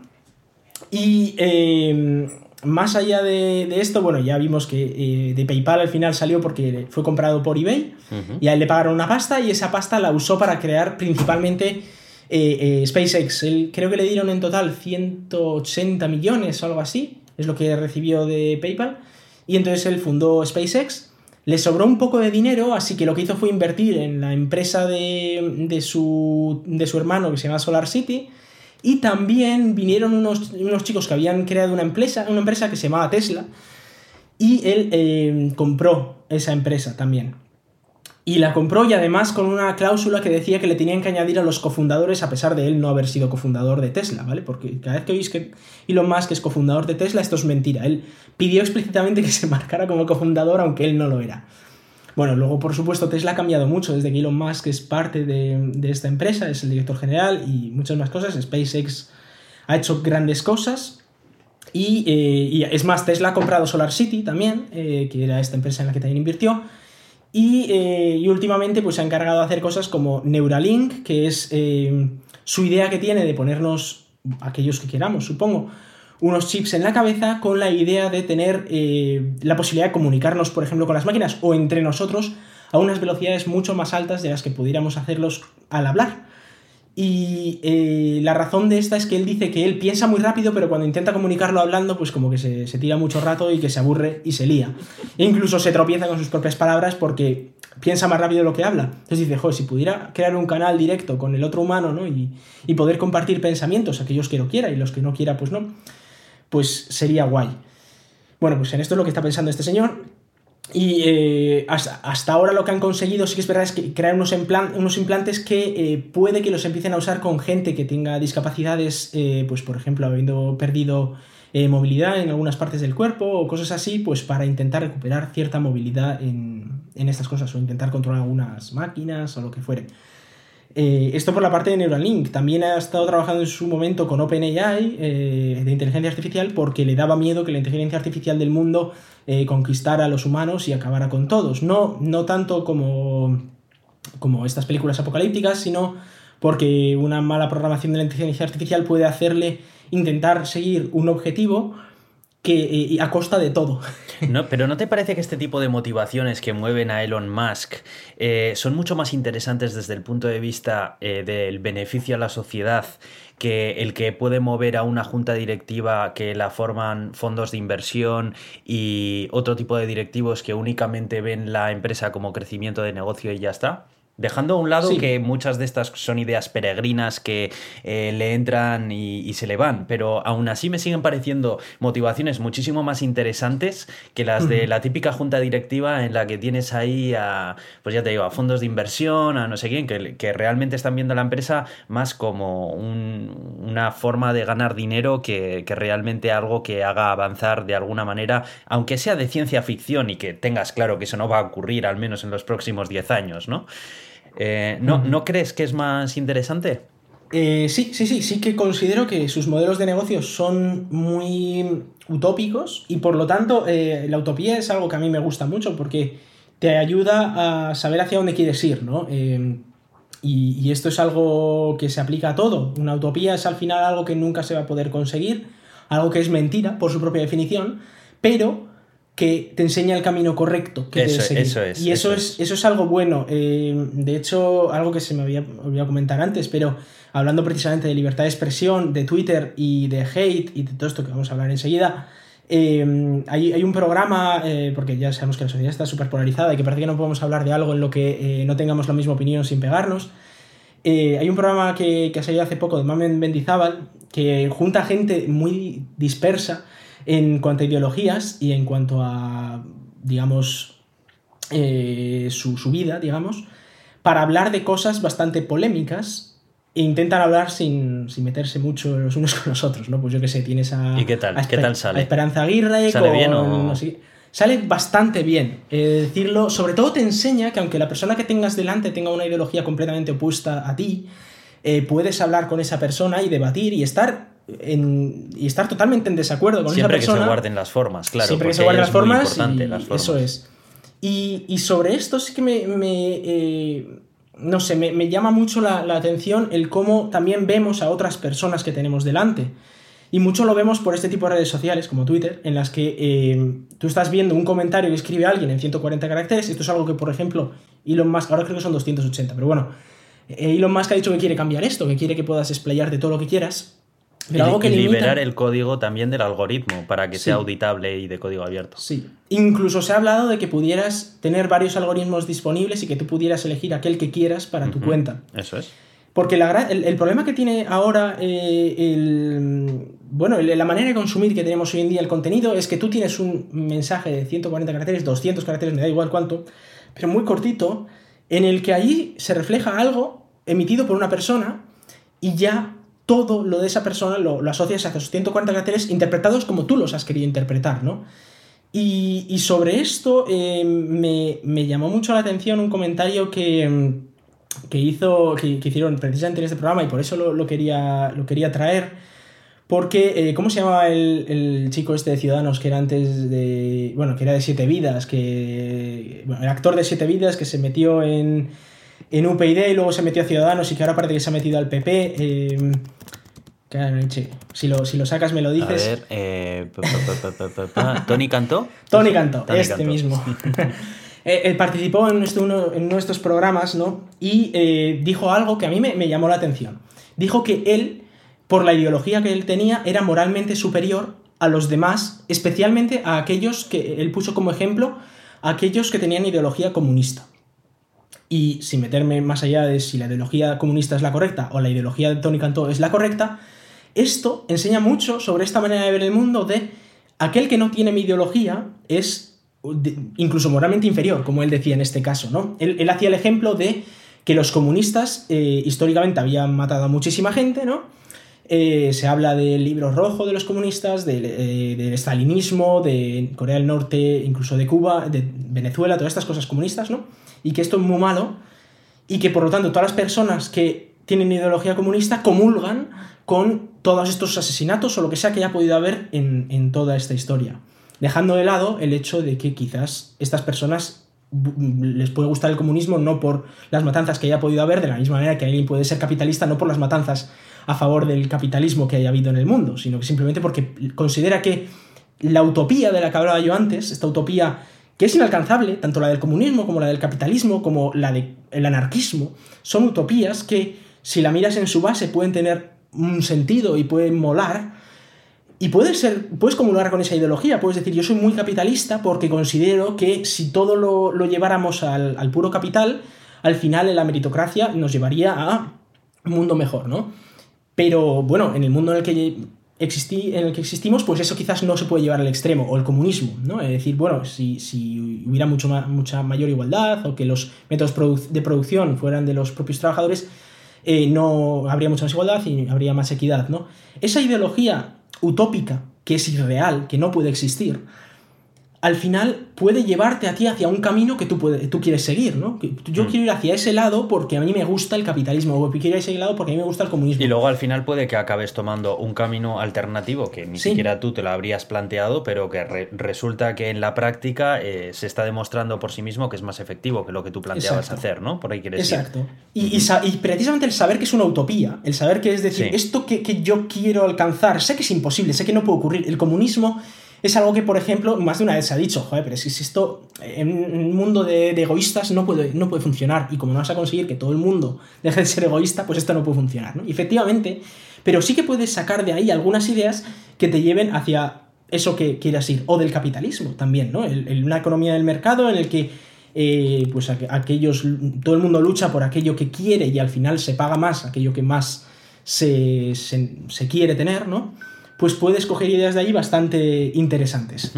Y eh, más allá de, esto, bueno, ya vimos que eh, de PayPal al final salió porque fue comprado por eBay y a él le pagaron una pasta y esa pasta la usó para crear principalmente eh, SpaceX. Él, creo que le dieron en total 180 millones o algo así, es lo que recibió de PayPal. Y entonces él fundó SpaceX le sobró un poco de dinero, así que lo que hizo fue invertir en la empresa de, su, hermano que se llama Solar City. Y también vinieron unos, chicos que habían creado una empresa, una empresa que se llamaba Tesla. Y él eh, compró esa empresa también. Y la compró y además con una cláusula que decía que le tenían que añadir a los cofundadores a pesar de él no haber sido cofundador de Tesla, ¿vale? Porque cada vez que oís que Elon Musk es cofundador de Tesla, esto es mentira. Él pidió explícitamente que se marcara como cofundador aunque él no lo era. Bueno, luego por supuesto Tesla ha cambiado mucho desde que Elon Musk es parte de, esta empresa, es el director general y muchas más cosas. SpaceX ha hecho grandes cosas. Y, eh, es más, Tesla ha comprado Solar City también, eh, que era esta empresa en la que también invirtió. Eh, y, últimamente pues se ha encargado de hacer cosas como Neuralink, que es eh, su idea que tiene de ponernos, aquellos que queramos, supongo, unos chips en la cabeza con la idea de tener eh, la posibilidad de comunicarnos, por ejemplo, con las máquinas o entre nosotros a unas velocidades mucho más altas de las que pudiéramos hacerlos al hablar. Y eh, la razón de esta es que él dice que él piensa muy rápido, pero cuando intenta comunicarlo hablando, pues como que se, tira mucho rato y que se aburre y se lía. E incluso se tropieza con sus propias palabras porque piensa más rápido de lo que habla. Entonces dice, joder, si pudiera crear un canal directo con el otro humano, ¿no? Y, y poder compartir pensamientos, aquellos que lo quiera y los que no quiera, pues no, pues sería guay. Bueno, pues en esto es lo que está pensando este señor. Y eh, hasta, ahora lo que han conseguido, sí que es verdad, es que crear unos, unos implantes que eh, puede que los empiecen a usar con gente que tenga discapacidades, eh, pues por ejemplo, habiendo perdido movilidad en algunas partes del cuerpo o cosas así, pues para intentar recuperar cierta movilidad en, en estas cosas o intentar controlar algunas máquinas o lo que fuere. Eh, esto por la parte de Neuralink. También ha estado trabajando en su momento con OpenAI eh, de inteligencia artificial porque le daba miedo que la inteligencia artificial del mundo eh, conquistara a los humanos y acabara con todos. No, no tanto como, como estas películas apocalípticas, sino porque una mala programación de la inteligencia artificial puede hacerle intentar seguir un objetivo que a costa de todo. No, pero ¿no te parece que este tipo de motivaciones que mueven a Elon Musk eh, son mucho más interesantes desde el punto de vista eh, del beneficio a la sociedad que el que puede mover a una junta directiva que la forman fondos de inversión y otro tipo de directivos que únicamente ven la empresa como crecimiento de negocio y ya está? Dejando a un lado que muchas de estas son ideas peregrinas que eh, le entran y, se le van, pero aún así me siguen pareciendo motivaciones muchísimo más interesantes que las de la típica junta directiva en la que tienes ahí a, pues ya te digo, a fondos de inversión, a no sé quién, que, realmente están viendo la empresa más como una forma de ganar dinero que, que realmente algo que haga avanzar de alguna manera, aunque sea de ciencia ficción y que tengas claro que eso no va a ocurrir al menos en los próximos 10 años, ¿no? Eh, ¿no, ¿No crees que es más interesante? Eh, sí, sí, sí, sí que considero que sus modelos de negocios son muy utópicos y por lo tanto eh, la utopía es algo que a mí me gusta mucho porque te ayuda a saber hacia dónde quieres ir, ¿no? y, y, esto es algo que se aplica a todo. Una utopía es al final algo que nunca se va a poder conseguir, algo que es mentira por su propia definición, pero que te enseña el camino correcto que eso, Eso es, y eso, es, eso es algo bueno. Eh, de hecho, algo que se me había olvidado comentar antes, pero hablando precisamente de libertad de expresión, de Twitter y de hate y de todo esto que vamos a hablar enseguida, eh, hay, un programa, eh, porque ya sabemos que la sociedad está súper polarizada y que parece que no podemos hablar de algo en lo que no tengamos la misma opinión sin pegarnos. hay un programa que, que ha salido hace poco de Mamen Bendizábal que junta gente muy dispersa en cuanto a ideologías y en cuanto a, digamos, eh, su, vida, digamos, para hablar de cosas bastante polémicas e intentan hablar sin, meterse mucho los unos con los otros, ¿no? Pues yo qué sé, tienes a... ¿Y qué tal? ¿Qué tal sale? Esperanza Aguirre. ¿Sale bien o...? sale bastante bien. Eh, decirlo, sobre todo te enseña que aunque la persona que tengas delante tenga una ideología completamente opuesta a ti, eh, puedes hablar con esa persona y debatir y estar y estar totalmente en desacuerdo con Siempre esa persona. que se guarden las formas, claro. Siempre que se guarden las formas, Eso es. Y, sobre esto sí que me. Eh, no sé, me, llama mucho la, atención el cómo también vemos a otras personas que tenemos delante. Y mucho lo vemos por este tipo de redes sociales, como Twitter, en las que eh, tú estás viendo un comentario que escribe alguien en 140 caracteres. Esto es algo que, por ejemplo, Elon Musk, ahora creo que son 280, pero bueno, eh, Elon Musk ha dicho que quiere cambiar esto, que quiere que puedas explayarte todo lo que quieras y, liberar el código también del algoritmo para que sea auditable y de código abierto. Sí. Incluso se ha hablado de que pudieras tener varios algoritmos disponibles y que tú pudieras elegir aquel que quieras para tu cuenta. Eso es. Porque la, el, problema que tiene ahora eh, el, bueno, la manera de consumir que tenemos hoy en día el contenido es que tú tienes un mensaje de 140 caracteres, 200 caracteres, me da igual cuánto, pero muy cortito, en el que ahí se refleja algo emitido por una persona y ya todo lo de esa persona lo, asocias a esos 140 caracteres interpretados como tú los has querido interpretar, ¿no? Y, sobre esto eh, me, llamó mucho la atención un comentario que, hizo, que, hicieron precisamente en este programa y por eso lo, quería, lo quería traer. Porque, eh, ¿cómo se llamaba el, chico este de Ciudadanos que era antes de. Bueno, que era de Siete Vidas, que. Bueno, el actor de Siete Vidas que se metió en, en UPyD y luego se metió a Ciudadanos y que ahora parece que se ha metido al PP. Si lo, si lo sacas me lo dices. A ver, eh, ¿Tony Cantó? Tony Cantó, este mismo. Eh, él participó en, nuestro, en nuestros programas, ¿no? Y eh, dijo algo que a mí me, llamó la atención. Dijo que él, por la ideología que él tenía, era moralmente superior a los demás, especialmente a aquellos que él puso como ejemplo, a aquellos que tenían ideología comunista. Y sin meterme más allá de si la ideología comunista es la correcta o la ideología de Tony Cantó es la correcta, esto enseña mucho sobre esta manera de ver el mundo de aquel que no tiene mi ideología es incluso moralmente inferior, como él decía en este caso, ¿no? Él, hacía el ejemplo de que los comunistas eh, históricamente habían matado a muchísima gente, ¿no? Eh, se habla del libro rojo de los comunistas, del, eh, del, stalinismo, de Corea del Norte, incluso de Cuba, de Venezuela, todas estas cosas comunistas, ¿no? Y que esto es muy malo y que por lo tanto todas las personas que tienen ideología comunista comulgan con todos estos asesinatos o lo que sea que haya podido haber en, toda esta historia. Dejando de lado el hecho de que quizás estas personas les puede gustar el comunismo no por las matanzas que haya podido haber, de la misma manera que alguien puede ser capitalista no por las matanzas a favor del capitalismo que haya habido en el mundo, sino que simplemente porque considera que la utopía de la que hablaba yo antes, esta utopía que es inalcanzable, tanto la del comunismo como la del capitalismo, como la del anarquismo, son utopías que, si la miras en su base, pueden tener un sentido y pueden molar. Y puedes, ser, puedes comulgar con esa ideología, puedes decir, yo soy muy capitalista porque considero que si todo lo, lleváramos al, al, puro capital, al final la meritocracia nos llevaría a un mundo mejor, ¿no? Pero bueno, en el mundo en el que existí, en el que existimos, pues eso quizás no se puede llevar al extremo, o el comunismo, ¿no? Es decir, bueno, si, si hubiera mucho mucha mayor igualdad o que los métodos de producción fueran de los propios trabajadores, eh, no habría mucha más igualdad y habría más equidad, ¿no? Esa ideología utópica, que es irreal, que no puede existir, al final puede llevarte a ti hacia un camino que tú, tú quieres seguir, ¿no? Yo mm. quiero ir hacia ese lado porque a mí me gusta el capitalismo, o quiero ir a ese lado porque a mí me gusta el comunismo. Y luego al final puede que acabes tomando un camino alternativo que ni siquiera tú te lo habrías planteado, pero que resulta que en la práctica eh, se está demostrando por sí mismo que es más efectivo que lo que tú planteabas hacer, ¿no? Por ahí quieres Exacto. Y, y, precisamente el saber que es una utopía, el saber que es decir, esto que, que yo quiero alcanzar, sé que es imposible, sé que no puede ocurrir. El comunismo es algo que, por ejemplo, más de una vez se ha dicho, joder, pero si esto en un mundo de, egoístas no puede, no puede funcionar. Y como no vas a conseguir que todo el mundo deje de ser egoísta, pues esto no puede funcionar, ¿no? Y efectivamente, pero sí que puedes sacar de ahí algunas ideas que te lleven hacia eso que quieras ir. O del capitalismo también, ¿no? En una economía del mercado en el que eh, pues aquellos, todo el mundo lucha por aquello que quiere y al final se paga más aquello que más se, se quiere tener, ¿no? Pues puedes coger ideas de ahí bastante interesantes.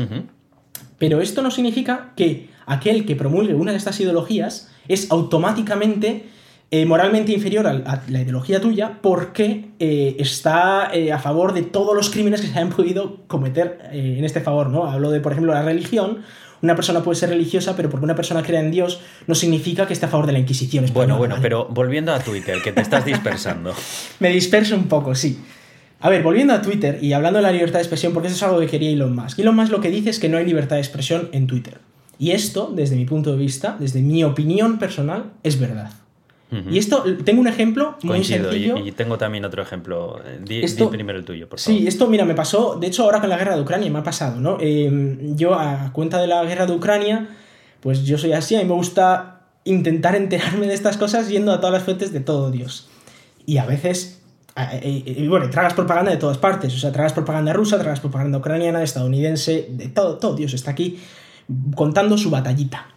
Pero esto no significa que aquel que promulgue una de estas ideologías es automáticamente eh, moralmente inferior a, la ideología tuya porque eh, está eh, a favor de todos los crímenes que se hayan podido cometer en este favor, ¿no? Hablo de, por ejemplo, la religión. Una persona puede ser religiosa, pero porque una persona crea en Dios no significa que esté a favor de la Inquisición. Bueno, bueno, pero volviendo a Twitter, que te estás dispersando. Me disperso un poco, sí. A ver, volviendo a Twitter y hablando de la libertad de expresión, porque eso es algo que quería Elon Musk. Elon Musk lo que dice es que no hay libertad de expresión en Twitter. Y esto, desde mi punto de vista, desde mi opinión personal, es verdad. Y esto, tengo un ejemplo muy sencillo. Y, tengo también otro ejemplo. Di, primero el tuyo, por favor. Sí, esto, mira, me pasó, de hecho, ahora con la guerra de Ucrania me ha pasado, ¿no? Em, yo, a cuenta de la guerra de Ucrania, pues yo soy así, a mí me gusta intentar enterarme de estas cosas yendo a todas las fuentes de todo Dios. Y a veces Ah, eh, eh, y, bueno, tragas propaganda de todas partes, o sea, tragas propaganda rusa, tragas propaganda ucraniana, estadounidense, de todo, todo Dios está aquí contando su batallita.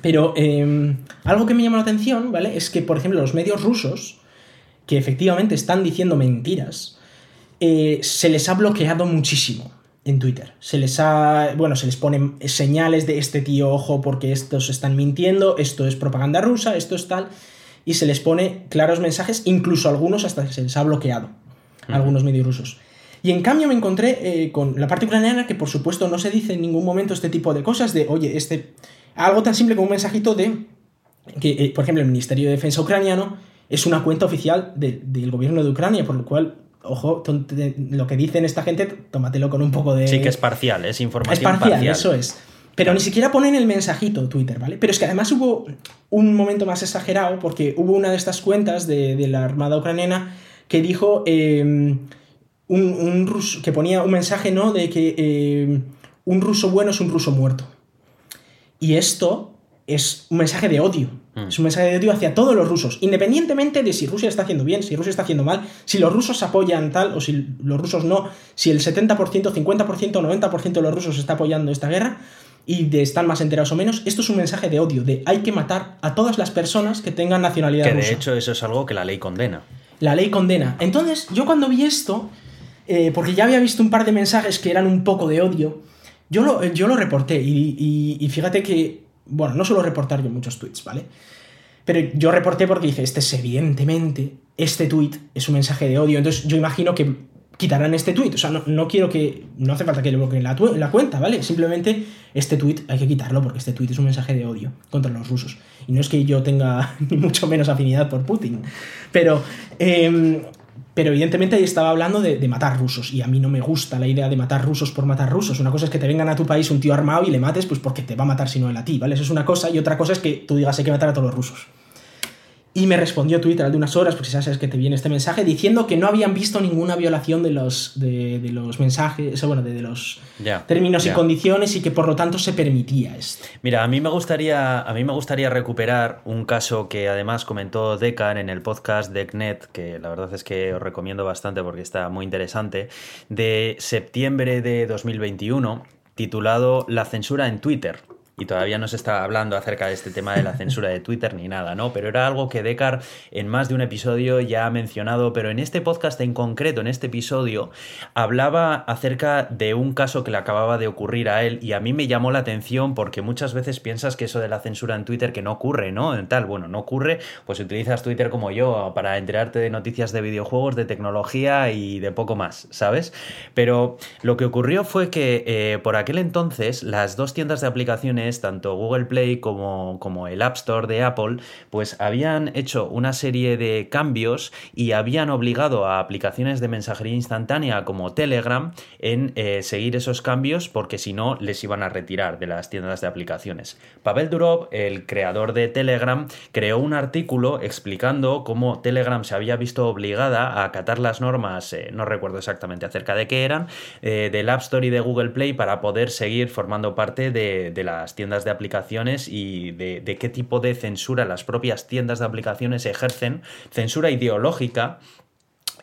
Pero em, algo que me llama la atención, ¿vale? Es que, por ejemplo, los medios rusos, que efectivamente están diciendo mentiras, eh, se les ha bloqueado muchísimo en Twitter. Se les ha, bueno, se les ponen señales de este tío, ojo, porque estos están mintiendo, esto es propaganda rusa, esto es tal y se les pone claros mensajes, incluso algunos hasta que se les ha bloqueado, algunos medios rusos. Y en cambio me encontré eh, con la parte ucraniana que por supuesto no se dice en ningún momento este tipo de cosas de, oye, este... Algo tan simple como un mensajito de que, eh, por ejemplo, el Ministerio de Defensa ucraniano es una cuenta oficial del gobierno de Ucrania, por lo cual, ojo, lo que dicen esta gente, tómatelo con un poco de... Sí que es parcial, es información Es parcial, eso es. Pero ni siquiera ponen el mensajito Twitter, ¿vale? Pero es que además hubo un momento más exagerado porque hubo una de estas cuentas de, la Armada ucraniana que dijo em, un, ruso, que ponía un mensaje, ¿no? De que em, un ruso bueno es un ruso muerto. Y esto es un mensaje de odio. Mm. Es un mensaje de odio hacia todos los rusos, independientemente de si Rusia está haciendo bien, si Rusia está haciendo mal, si los rusos apoyan tal o si los rusos no, si el 70%, 50% o 90% de los rusos está apoyando esta guerra y de estar más enterados o menos, esto es un mensaje de odio, de hay que matar a todas las personas que tengan nacionalidad que de hecho eso es algo que la ley condena. La ley condena. Entonces, yo cuando vi esto, eh, porque ya había visto un par de mensajes que eran un poco de odio, yo lo, yo lo reporté y, fíjate que, bueno, no suelo reportar yo muchos tweets, ¿vale? Pero yo reporté porque dije, este es evidentemente, este tweet es un mensaje de odio, entonces yo imagino que quitarán este tweet. O sea, no, quiero que. No hace falta que le bloqueen la, la, cuenta, ¿vale? Simplemente este tweet hay que quitarlo porque este tweet es un mensaje de odio contra los rusos. Y no es que yo tenga ni mucho menos afinidad por Putin. Pero. Em, pero evidentemente ahí estaba hablando de, de, matar rusos. Y a mí no me gusta la idea de matar rusos por matar rusos. Una cosa es que te vengan a tu país un tío armado y le mates, pues porque te va a matar si no él a ti, ¿vale? Eso es una cosa. Y otra cosa es que tú digas hay que matar a todos los rusos. Y me respondió Twitter al de unas horas, porque ya sabes que te viene este mensaje, diciendo que no habían visto ninguna violación de los, de, los mensajes, bueno, de, los términos y condiciones y que por lo tanto se permitía esto. Mira, a mí me gustaría, a mí me gustaría recuperar un caso que además comentó Decan en el podcast DeckNet, que la verdad es que os recomiendo bastante porque está muy interesante, de septiembre de 2021, titulado La censura en Twitter y todavía no se está hablando acerca de este tema de la censura de Twitter ni nada, ¿no? Pero era algo que Decar en más de un episodio ya ha mencionado, pero en este podcast en concreto, en este episodio, hablaba acerca de un caso que le acababa de ocurrir a él y a mí me llamó la atención porque muchas veces piensas que eso de la censura en Twitter que no ocurre, ¿no? En tal, bueno, no ocurre, pues utilizas Twitter como yo para enterarte de noticias de videojuegos, de tecnología y de poco más, ¿sabes? Pero lo que ocurrió fue que eh, por aquel entonces las dos tiendas de aplicaciones tanto Google Play como, como el App Store de Apple, pues habían hecho una serie de cambios y habían obligado a aplicaciones de mensajería instantánea como Telegram en eh, seguir esos cambios porque si no les iban a retirar de las tiendas de aplicaciones. Pavel Durov, el creador de Telegram, creó un artículo explicando cómo Telegram se había visto obligada a acatar las normas, eh, no recuerdo exactamente acerca de qué eran, eh, del App Store y de Google Play para poder seguir formando parte de, de las tiendas de aplicaciones y de, qué tipo de censura las propias tiendas de aplicaciones ejercen, censura ideológica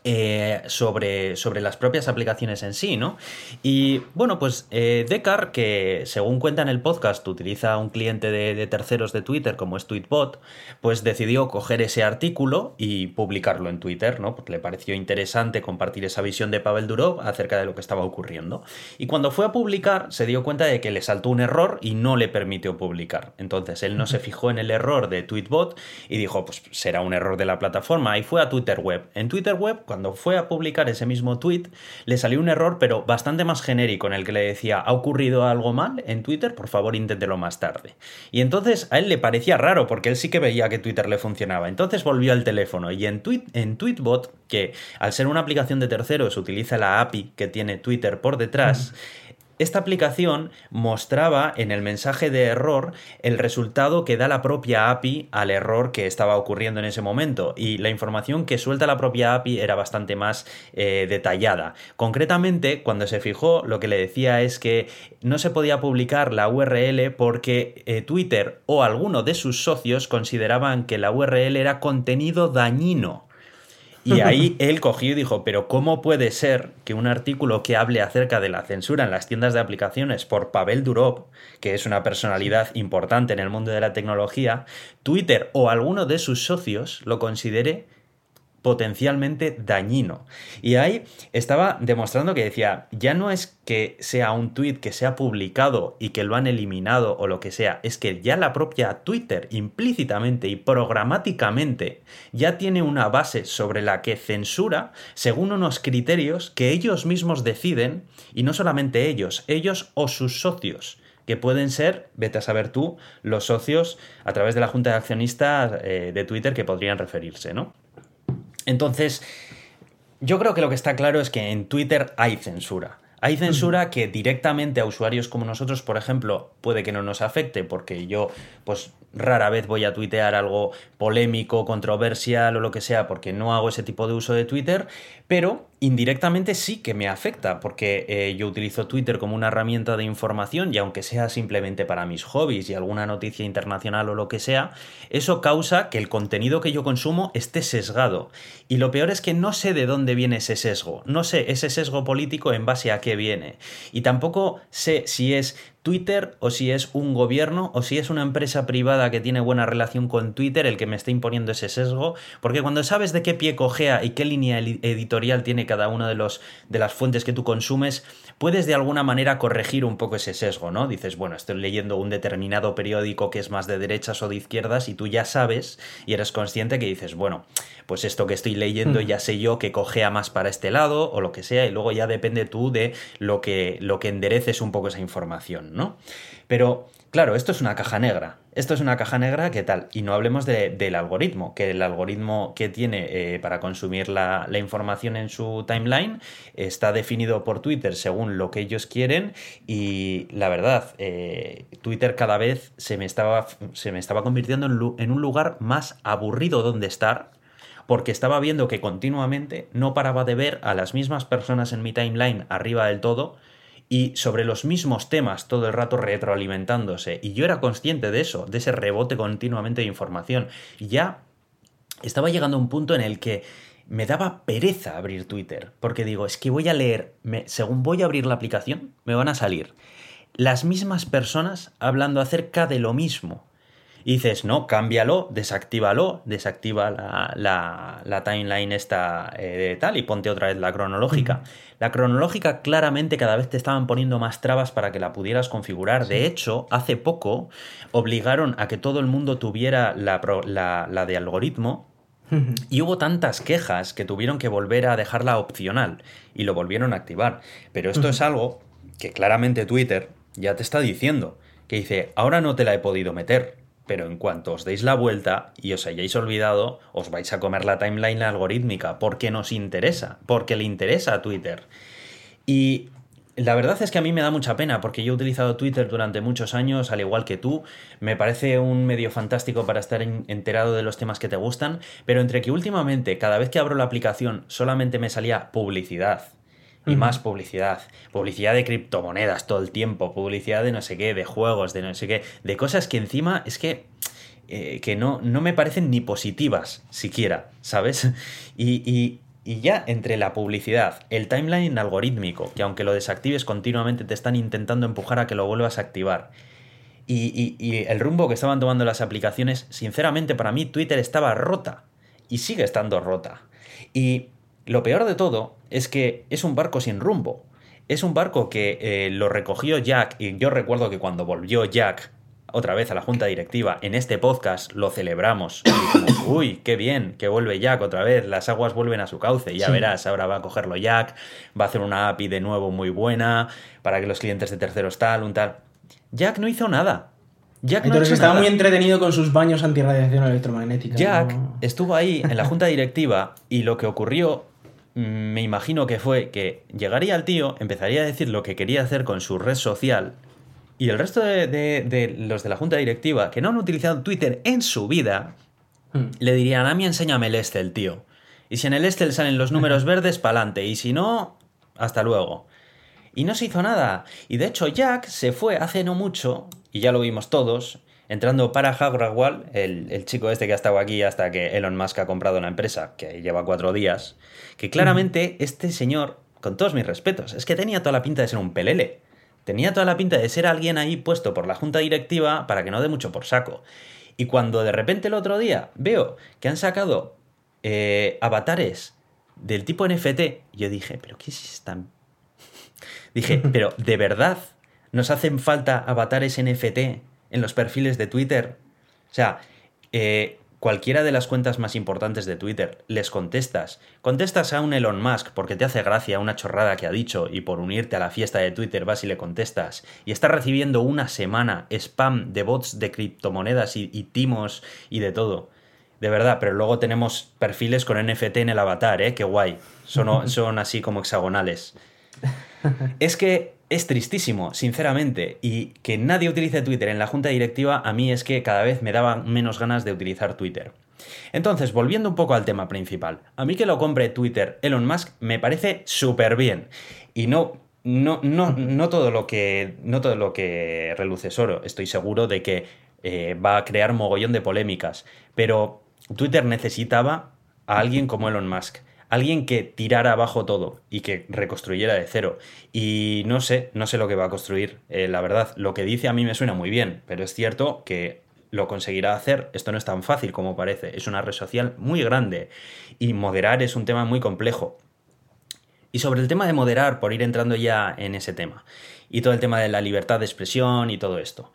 eh, sobre, sobre, las propias aplicaciones en sí, ¿no? Y bueno, pues eh, Decar, que según cuenta en el podcast utiliza un cliente de, terceros de Twitter como es Tweetbot, pues decidió coger ese artículo y publicarlo en Twitter, ¿no? Porque le pareció interesante compartir esa visión de Pavel Durov acerca de lo que estaba ocurriendo. Y cuando fue a publicar, se dio cuenta de que le saltó un error y no le permitió publicar. Entonces él no se fijó en el error de Tweetbot y dijo, pues será un error de la plataforma. Y fue a Twitter Web. En Twitter Web, cuando fue a publicar ese mismo tweet, le salió un error, pero bastante más genérico, en el que le decía, ¿ha ocurrido algo mal en Twitter? Por favor, inténtelo más tarde. Y entonces a él le parecía raro, porque él sí que veía que Twitter le funcionaba. Entonces volvió al teléfono y en, tweet, en Tweetbot, que al ser una aplicación de terceros utiliza la API que tiene Twitter por detrás, esta aplicación mostraba en el mensaje de error el resultado que da la propia API al error que estaba ocurriendo en ese momento y la información que suelta la propia API era bastante más eh, detallada. Concretamente, cuando se fijó, lo que le decía es que no se podía publicar la URL porque eh, Twitter o alguno de sus socios consideraban que la URL era contenido dañino. Y ahí él cogió y dijo, pero ¿cómo puede ser que un artículo que hable acerca de la censura en las tiendas de aplicaciones por Pavel Durov, que es una personalidad importante en el mundo de la tecnología, Twitter o alguno de sus socios lo considere potencialmente dañino. Y ahí estaba demostrando que decía, ya no es que sea un tweet que se ha publicado y que lo han eliminado o lo que sea, es que ya la propia Twitter implícitamente y programáticamente ya tiene una base sobre la que censura según unos criterios que ellos mismos deciden y no solamente ellos, ellos o sus socios que pueden ser, vete a saber tú, los socios a través de la junta de accionistas eh, de Twitter que podrían referirse, ¿no? Entonces, yo creo que lo que está claro es que en Twitter hay censura. Hay censura que directamente a usuarios como nosotros, por ejemplo, puede que no nos afecte, porque yo, pues rara vez voy a tuitear algo polémico, controversial o lo que sea, porque no hago ese tipo de uso de Twitter, pero indirectamente sí que me afecta, porque eh, yo utilizo Twitter como una herramienta de información y aunque sea simplemente para mis hobbies y alguna noticia internacional o lo que sea, eso causa que el contenido que yo consumo esté sesgado. Y lo peor es que no sé de dónde viene ese sesgo, no sé ese sesgo político en base a qué viene. Y tampoco sé si es Twitter o si es un gobierno o si es una empresa privada que tiene buena relación con Twitter el que me está imponiendo ese sesgo, porque cuando sabes de qué pie cojea y qué línea editorial tiene cada una de, los, de las fuentes que tú consumes, puedes de alguna manera corregir un poco ese sesgo, ¿no? Dices, bueno, estoy leyendo un determinado periódico que es más de derechas o de izquierdas y tú ya sabes y eres consciente que dices, bueno, pues esto que estoy leyendo hmm. ya sé yo que cojea más para este lado o lo que sea y luego ya depende tú de lo que, lo que endereces un poco esa información, ¿no? Pero Claro, esto es una caja negra. Esto es una caja negra, ¿qué tal? Y no hablemos del algoritmo, que el algoritmo que tiene eh, para consumir la, información en su timeline está definido por Twitter según lo que ellos quieren y la verdad, eh, Twitter cada vez se me estaba, se me estaba convirtiendo en, en un lugar más aburrido donde estar porque estaba viendo que continuamente no paraba de ver a las mismas personas en mi timeline arriba del todo y sobre los mismos temas todo el rato retroalimentándose. Y yo era consciente de eso, de ese rebote continuamente de información. Y ya estaba llegando a un punto en el que me daba pereza abrir Twitter, porque digo, es que voy a leer, según voy a abrir la aplicación, me van a salir las mismas personas hablando acerca de lo mismo. Y dices, no, cámbialo, desactívalo, desactiva la, la, timeline esta de eh, tal y ponte otra vez la cronológica. La cronológica claramente cada vez te estaban poniendo más trabas para que la pudieras configurar. De hecho, hace poco obligaron a que todo el mundo tuviera la, la de algoritmo, y hubo tantas quejas que tuvieron que volver a dejarla opcional y lo volvieron a activar. Pero esto es algo que claramente Twitter ya te está diciendo, que dice, ahora no te la he podido meter, pero en cuanto os deis la vuelta y os hayáis olvidado, os vais a comer la timeline algorítmica, porque nos interesa, porque le interesa a Twitter. Y la verdad es que a mí me da mucha pena, porque yo he utilizado Twitter durante muchos años, al igual que tú, me parece un medio fantástico para estar enterado de los temas que te gustan, pero entre que últimamente, cada vez que abro la aplicación, solamente me salía publicidad y más publicidad. Publicidad de criptomonedas todo el tiempo, publicidad de no sé qué, de juegos, de no sé qué, de cosas que encima es que, eh, que no, no me parecen ni positivas siquiera, ¿sabes? Y, ya entre la publicidad, el timeline algorítmico, que aunque lo desactives continuamente te están intentando empujar a que lo vuelvas a activar. Y, y el rumbo que estaban tomando las aplicaciones, sinceramente para mí Twitter estaba rota y sigue estando rota. Y lo peor de todo es que es un barco sin rumbo. Es un barco que eh, lo recogió Jack y yo recuerdo que cuando volvió Jack otra vez a la junta directiva en este podcast lo celebramos. Y dijimos, uy, qué bien, que vuelve Jack otra vez, las aguas vuelven a su cauce, ya verás, ahora va a cogerlo Jack, va a hacer una API de nuevo muy buena para que los clientes de terceros tal, un tal. Jack no hizo nada. Jack Entonces estaba muy entretenido con sus baños antirradiación electromagnética. Jack estuvo ahí en la junta directiva y lo que ocurrió me imagino que fue que llegaría el tío, empezaría a decir lo que quería hacer con su red social y el resto de, los de la junta directiva que no han utilizado Twitter en su vida, hmm. le dirían, a mí enséñame el Excel, tío. Y si en el Excel salen los números verdes, pa'lante. Y si no, hasta luego. Y no se hizo nada. Y de hecho Jack se fue hace no mucho, y ya lo vimos todos, entrando para Hagrawal, el, el, chico este que ha estado aquí hasta que Elon Musk ha comprado la empresa, que lleva cuatro días, que claramente este señor, con todos mis respetos, es que tenía toda la pinta de ser un pelele. Tenía toda la pinta de ser alguien ahí puesto por la junta directiva para que no dé mucho por saco. Y cuando de repente el otro día veo que han sacado eh, avatares del tipo NFT, yo dije, pero ¿qué es esta? dije, pero ¿de verdad nos hacen falta avatares NFT en los perfiles de Twitter? O sea, eh, cualquiera de las cuentas más importantes de Twitter, les contestas. Contestas a un Elon Musk porque te hace gracia una chorrada que ha dicho y por unirte a la fiesta de Twitter vas y le contestas. Y estás recibiendo una semana spam de bots de criptomonedas y, timos y de todo. De verdad, pero luego tenemos perfiles con NFT en el avatar, ¿eh? Qué guay. Son, son así como hexagonales. Es que es tristísimo, sinceramente, y que nadie utilice Twitter en la junta directiva a mí es que cada vez me daba menos ganas de utilizar Twitter. Entonces, volviendo un poco al tema principal, a mí que lo compre Twitter Elon Musk me parece súper bien. Y no, no, no, no, todo lo que, no todo lo que reluce es oro. Estoy seguro de que eh, va a crear mogollón de polémicas. Pero Twitter necesitaba a alguien como Elon Musk alguien que tirara abajo todo y que reconstruyera de cero. Y no sé, no sé lo que va a construir, eh, la verdad. Lo que dice a mí me suena muy bien, pero es cierto que lo conseguirá hacer. Esto no es tan fácil como parece. Es una red social muy grande y moderar es un tema muy complejo. Y sobre el tema de moderar, por ir entrando ya en ese tema, y todo el tema de la libertad de expresión y todo esto.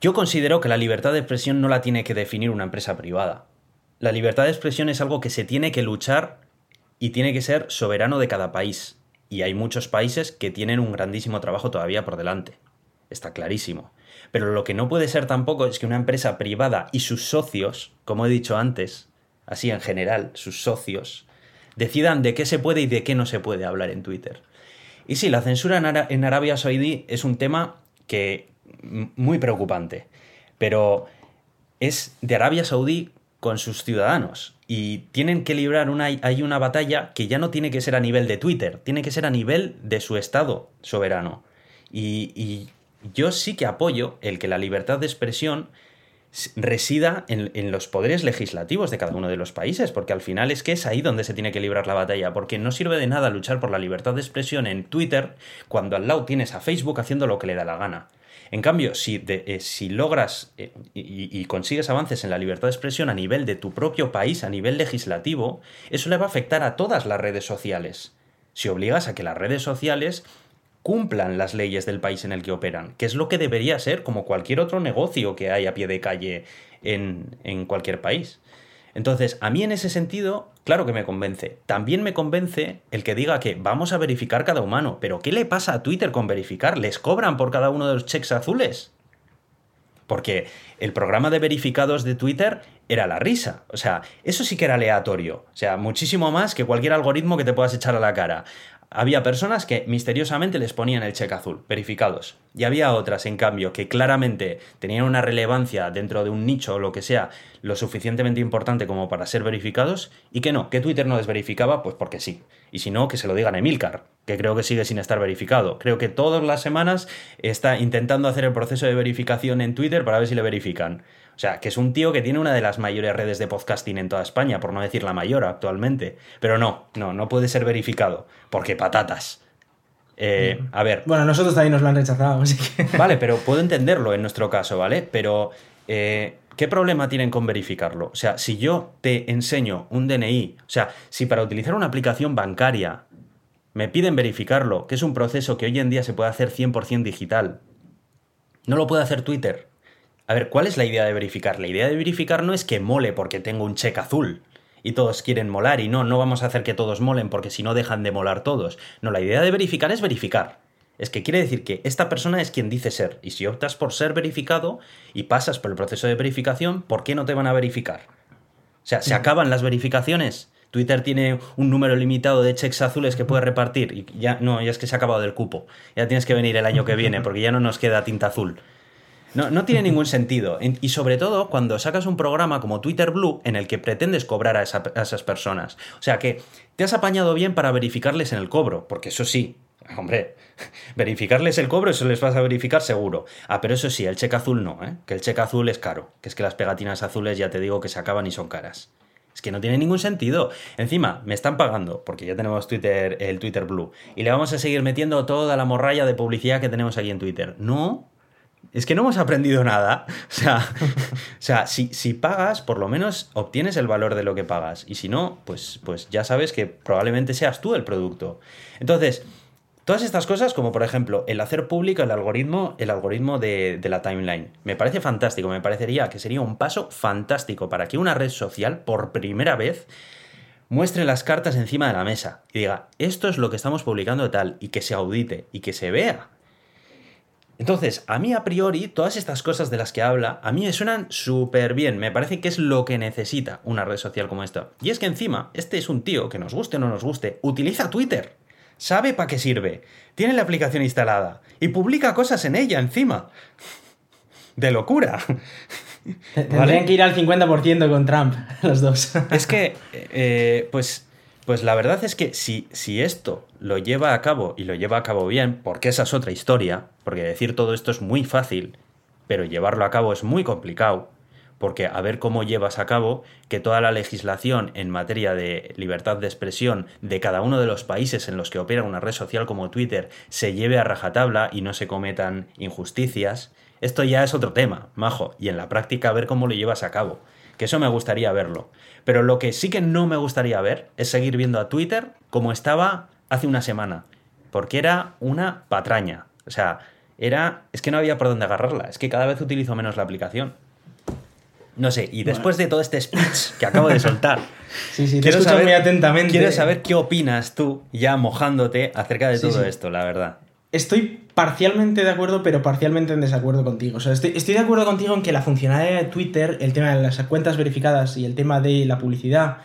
Yo considero que la libertad de expresión no la tiene que definir una empresa privada. La libertad de expresión es algo que se tiene que luchar y tiene que ser soberano de cada país. Y hay muchos países que tienen un grandísimo trabajo todavía por delante. Está clarísimo. Pero lo que no puede ser tampoco es que una empresa privada y sus socios, como he dicho antes, así en general, sus socios, decidan de qué se puede y de qué no se puede hablar en Twitter. Y sí, la censura en, Arabia Saudí es un tema que muy preocupante, pero es de Arabia Saudí con sus ciudadanos y tienen que librar una, hay una batalla que ya no tiene que ser a nivel de Twitter, tiene que ser a nivel de su Estado soberano. Y, yo sí que apoyo el que la libertad de expresión resida en, en, los poderes legislativos de cada uno de los países, porque al final es que es ahí donde se tiene que librar la batalla, porque no sirve de nada luchar por la libertad de expresión en Twitter cuando al lado tienes a Facebook haciendo lo que le da la gana. En cambio, si, eh, logras eh, y, consigues avances en la libertad de expresión a nivel de tu propio país, a nivel legislativo, eso le va a afectar a todas las redes sociales. Si obligas a que las redes sociales cumplan las leyes del país en el que operan, que es lo que debería ser como cualquier otro negocio que hay a pie de calle en cualquier país. Entonces, a mí en ese sentido, claro que me convence. También me convence el que diga que vamos a verificar cada humano. Pero ¿qué le pasa a Twitter con verificar? ¿Les cobran por cada uno de los checks azules? Porque el programa de verificados de Twitter era la risa. O sea, eso sí que era aleatorio. O sea, muchísimo más que cualquier algoritmo que te puedas echar a la cara. Había personas que misteriosamente les ponían el cheque azul, verificados. Y había otras, en cambio, que claramente tenían una relevancia dentro de un nicho o lo que sea lo suficientemente importante como para ser verificados y que no, que Twitter no les verificaba, pues porque sí. Y si no, que se lo digan a Emilcar, que creo que sigue sin estar verificado. Creo que todas las semanas está intentando hacer el proceso de verificación en Twitter para ver si le verifican. O sea, que es un tío que tiene una de las mayores redes de podcasting en toda España, por no decir la mayor actualmente. Pero no, no, no puede ser verificado. Porque patatas. Eh, a ver. Bueno, nosotros también nos lo han rechazado, así que. Vale, pero puedo entenderlo en nuestro caso, ¿vale? Pero. Eh, ¿Qué problema tienen con verificarlo? O sea, si yo te enseño un DNI, o sea, si para utilizar una aplicación bancaria me piden verificarlo, que es un proceso que hoy en día se puede hacer 100% digital, no lo puede hacer Twitter. A ver, ¿cuál es la idea de verificar? La idea de verificar no es que mole porque tengo un cheque azul y todos quieren molar y no, no vamos a hacer que todos molen porque si no dejan de molar todos. No, la idea de verificar es verificar. Es que quiere decir que esta persona es quien dice ser y si optas por ser verificado y pasas por el proceso de verificación, ¿por qué no te van a verificar? O sea, se acaban las verificaciones. Twitter tiene un número limitado de cheques azules que puede repartir y ya no, ya es que se ha acabado del cupo. Ya tienes que venir el año que viene porque ya no nos queda tinta azul. No, tiene ningún sentido. Y sobre todo cuando sacas un programa como Twitter Blue en el que pretendes cobrar a, esas personas. O sea que te has apañado bien para verificarles en el cobro, porque eso sí, hombre, verificarles el cobro, eso les vas a verificar seguro. Ah, pero eso sí, el cheque azul no, ¿eh? que el cheque azul es caro, que es que las pegatinas azules ya te digo que se acaban y son caras. Es que no tiene ningún sentido. Encima, me están pagando, porque ya tenemos Twitter, el Twitter Blue, y le vamos a seguir metiendo toda la morralla de publicidad que tenemos aquí en Twitter. No, es que no hemos aprendido nada. O sea, o sea si, si, pagas, por lo menos obtienes el valor de lo que pagas. Y si no, pues, pues ya sabes que probablemente seas tú el producto. Entonces, todas estas cosas, como por ejemplo el hacer público el algoritmo, el algoritmo de, de la timeline, me parece fantástico. Me parecería que sería un paso fantástico para que una red social, por primera vez, muestre las cartas encima de la mesa y diga, esto es lo que estamos publicando tal, y que se audite y que se vea entonces, a mí a priori, todas estas cosas de las que habla, a mí me suenan súper bien. Me parece que es lo que necesita una red social como esta. Y es que encima, este es un tío que nos guste o no nos guste, utiliza Twitter. Sabe para qué sirve. Tiene la aplicación instalada. Y publica cosas en ella encima. De locura. Tendrían que ir al 50% con Trump, los dos. Es que, eh, pues pues la verdad es que si, si esto lo lleva a cabo y lo lleva a cabo bien, porque esa es otra historia, porque decir todo esto es muy fácil, pero llevarlo a cabo es muy complicado, porque a ver cómo llevas a cabo que toda la legislación en materia de libertad de expresión de cada uno de los países en los que opera una red social como Twitter se lleve a rajatabla y no se cometan injusticias, esto ya es otro tema, majo, y en la práctica a ver cómo lo llevas a cabo que eso me gustaría verlo. Pero lo que sí que no me gustaría ver es seguir viendo a Twitter como estaba hace una semana, porque era una patraña. O sea, era es que no había por dónde agarrarla, es que cada vez utilizo menos la aplicación. No sé, y después de todo este speech que acabo de soltar, sí, sí, quiero saber, muy atentamente. Quiero saber qué opinas tú, ya mojándote acerca de todo esto, la verdad. Estoy parcialmente de acuerdo, pero parcialmente en desacuerdo contigo. O sea, estoy, de acuerdo contigo en que la funcionalidad de Twitter, el tema de las cuentas verificadas y el tema de la publicidad,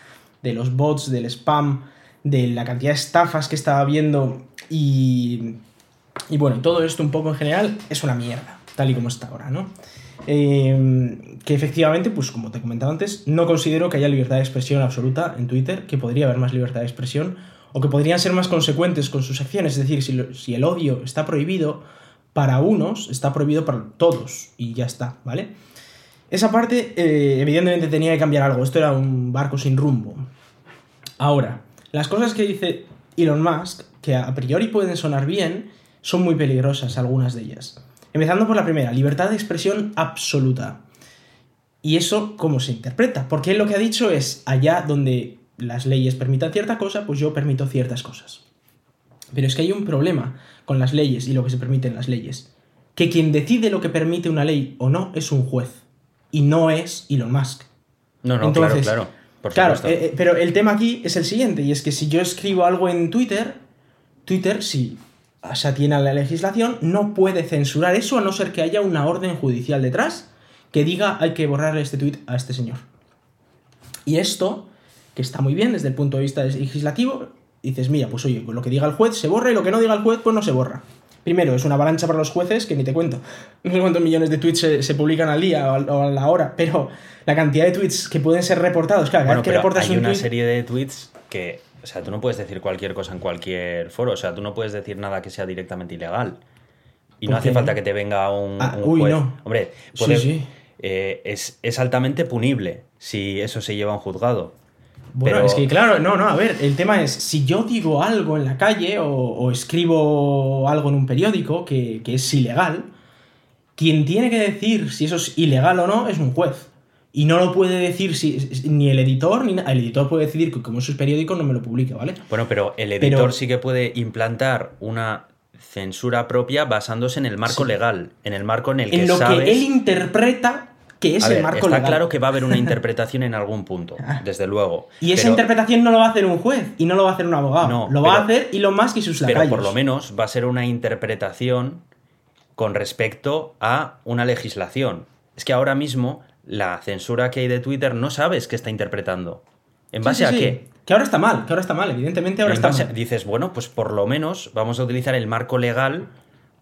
de los bots, del spam, de la cantidad de estafas que estaba viendo y, y bueno, todo esto un poco en general es una mierda, tal y como está ahora, ¿no? Eh, que efectivamente, pues como te comentaba antes, no considero que haya libertad de expresión absoluta en Twitter, que podría haber más libertad de expresión, o que podrían ser más consecuentes con sus acciones. Es decir, si, el odio está prohibido para unos, está prohibido para todos, y ya está, ¿vale? Esa parte, eh, evidentemente, tenía que cambiar algo. Esto era un barco sin rumbo. Ahora, las cosas que dice Elon Musk, que a priori pueden sonar bien, son muy peligrosas, algunas de ellas. Empezando por la primera, libertad de expresión absoluta. ¿Y eso cómo se interpreta? Porque él lo que ha dicho es, allá donde las leyes permitan cierta cosa, pues yo permito ciertas cosas. Pero es que hay un problema con las leyes y lo que se permite en las leyes. Que quien decide lo que permite una ley o no es un juez. Y no es Elon Musk. No, no, claro, claro. claro, eh, eh, pero el tema aquí es el siguiente, y es que si yo escribo algo en Twitter, Twitter, si se atiene a la legislación, no puede censurar eso a no ser que haya una orden judicial detrás que diga hay que borrarle este tweet a este señor. Y esto, que está muy bien desde el punto de vista legislativo, dices, mira, pues oye, lo que diga el juez se borra y lo que no diga el juez, pues no se borra. Primero, es una avalancha para los jueces que ni te cuento. No sé cuántos millones de tweets se, publican al día o a, la hora, pero la cantidad de tweets que pueden ser reportados, claro, vez que reportas hay una serie de tweets que o sea, tú no puedes decir cualquier cosa en cualquier foro. O sea, tú no puedes decir nada que sea directamente ilegal. Y no hace falta que te venga un, ah, uy, No. Hombre, eh, es, altamente punible si eso se lleva a un juzgado. Bueno, es que claro, no, no, a ver, el tema es, si yo digo algo en la calle o, escribo algo en un periódico que, que es ilegal, quien tiene que decir si eso es ilegal o no es un juez. Y no lo puede decir si, ni el editor, ni el editor puede decidir que como es su periódico no me lo publique, ¿vale? Bueno, pero el editor sí que puede implantar una censura propia basándose en el marco legal, en el marco en el que En lo que él interpreta que es el marco está claro que va a haber una interpretación en algún punto, desde luego. Y esa interpretación no lo va a hacer un juez y no lo va a hacer un abogado. No, lo va a hacer y lo más que sus lacayos. Pero por lo menos va a ser una interpretación con respecto a una legislación. Es que ahora mismo la censura que hay de Twitter no sabes qué está interpretando. ¿En base a qué? Que ahora está mal, que ahora está mal, evidentemente ahora está mal. Dices, bueno, pues por lo menos vamos a utilizar el marco legal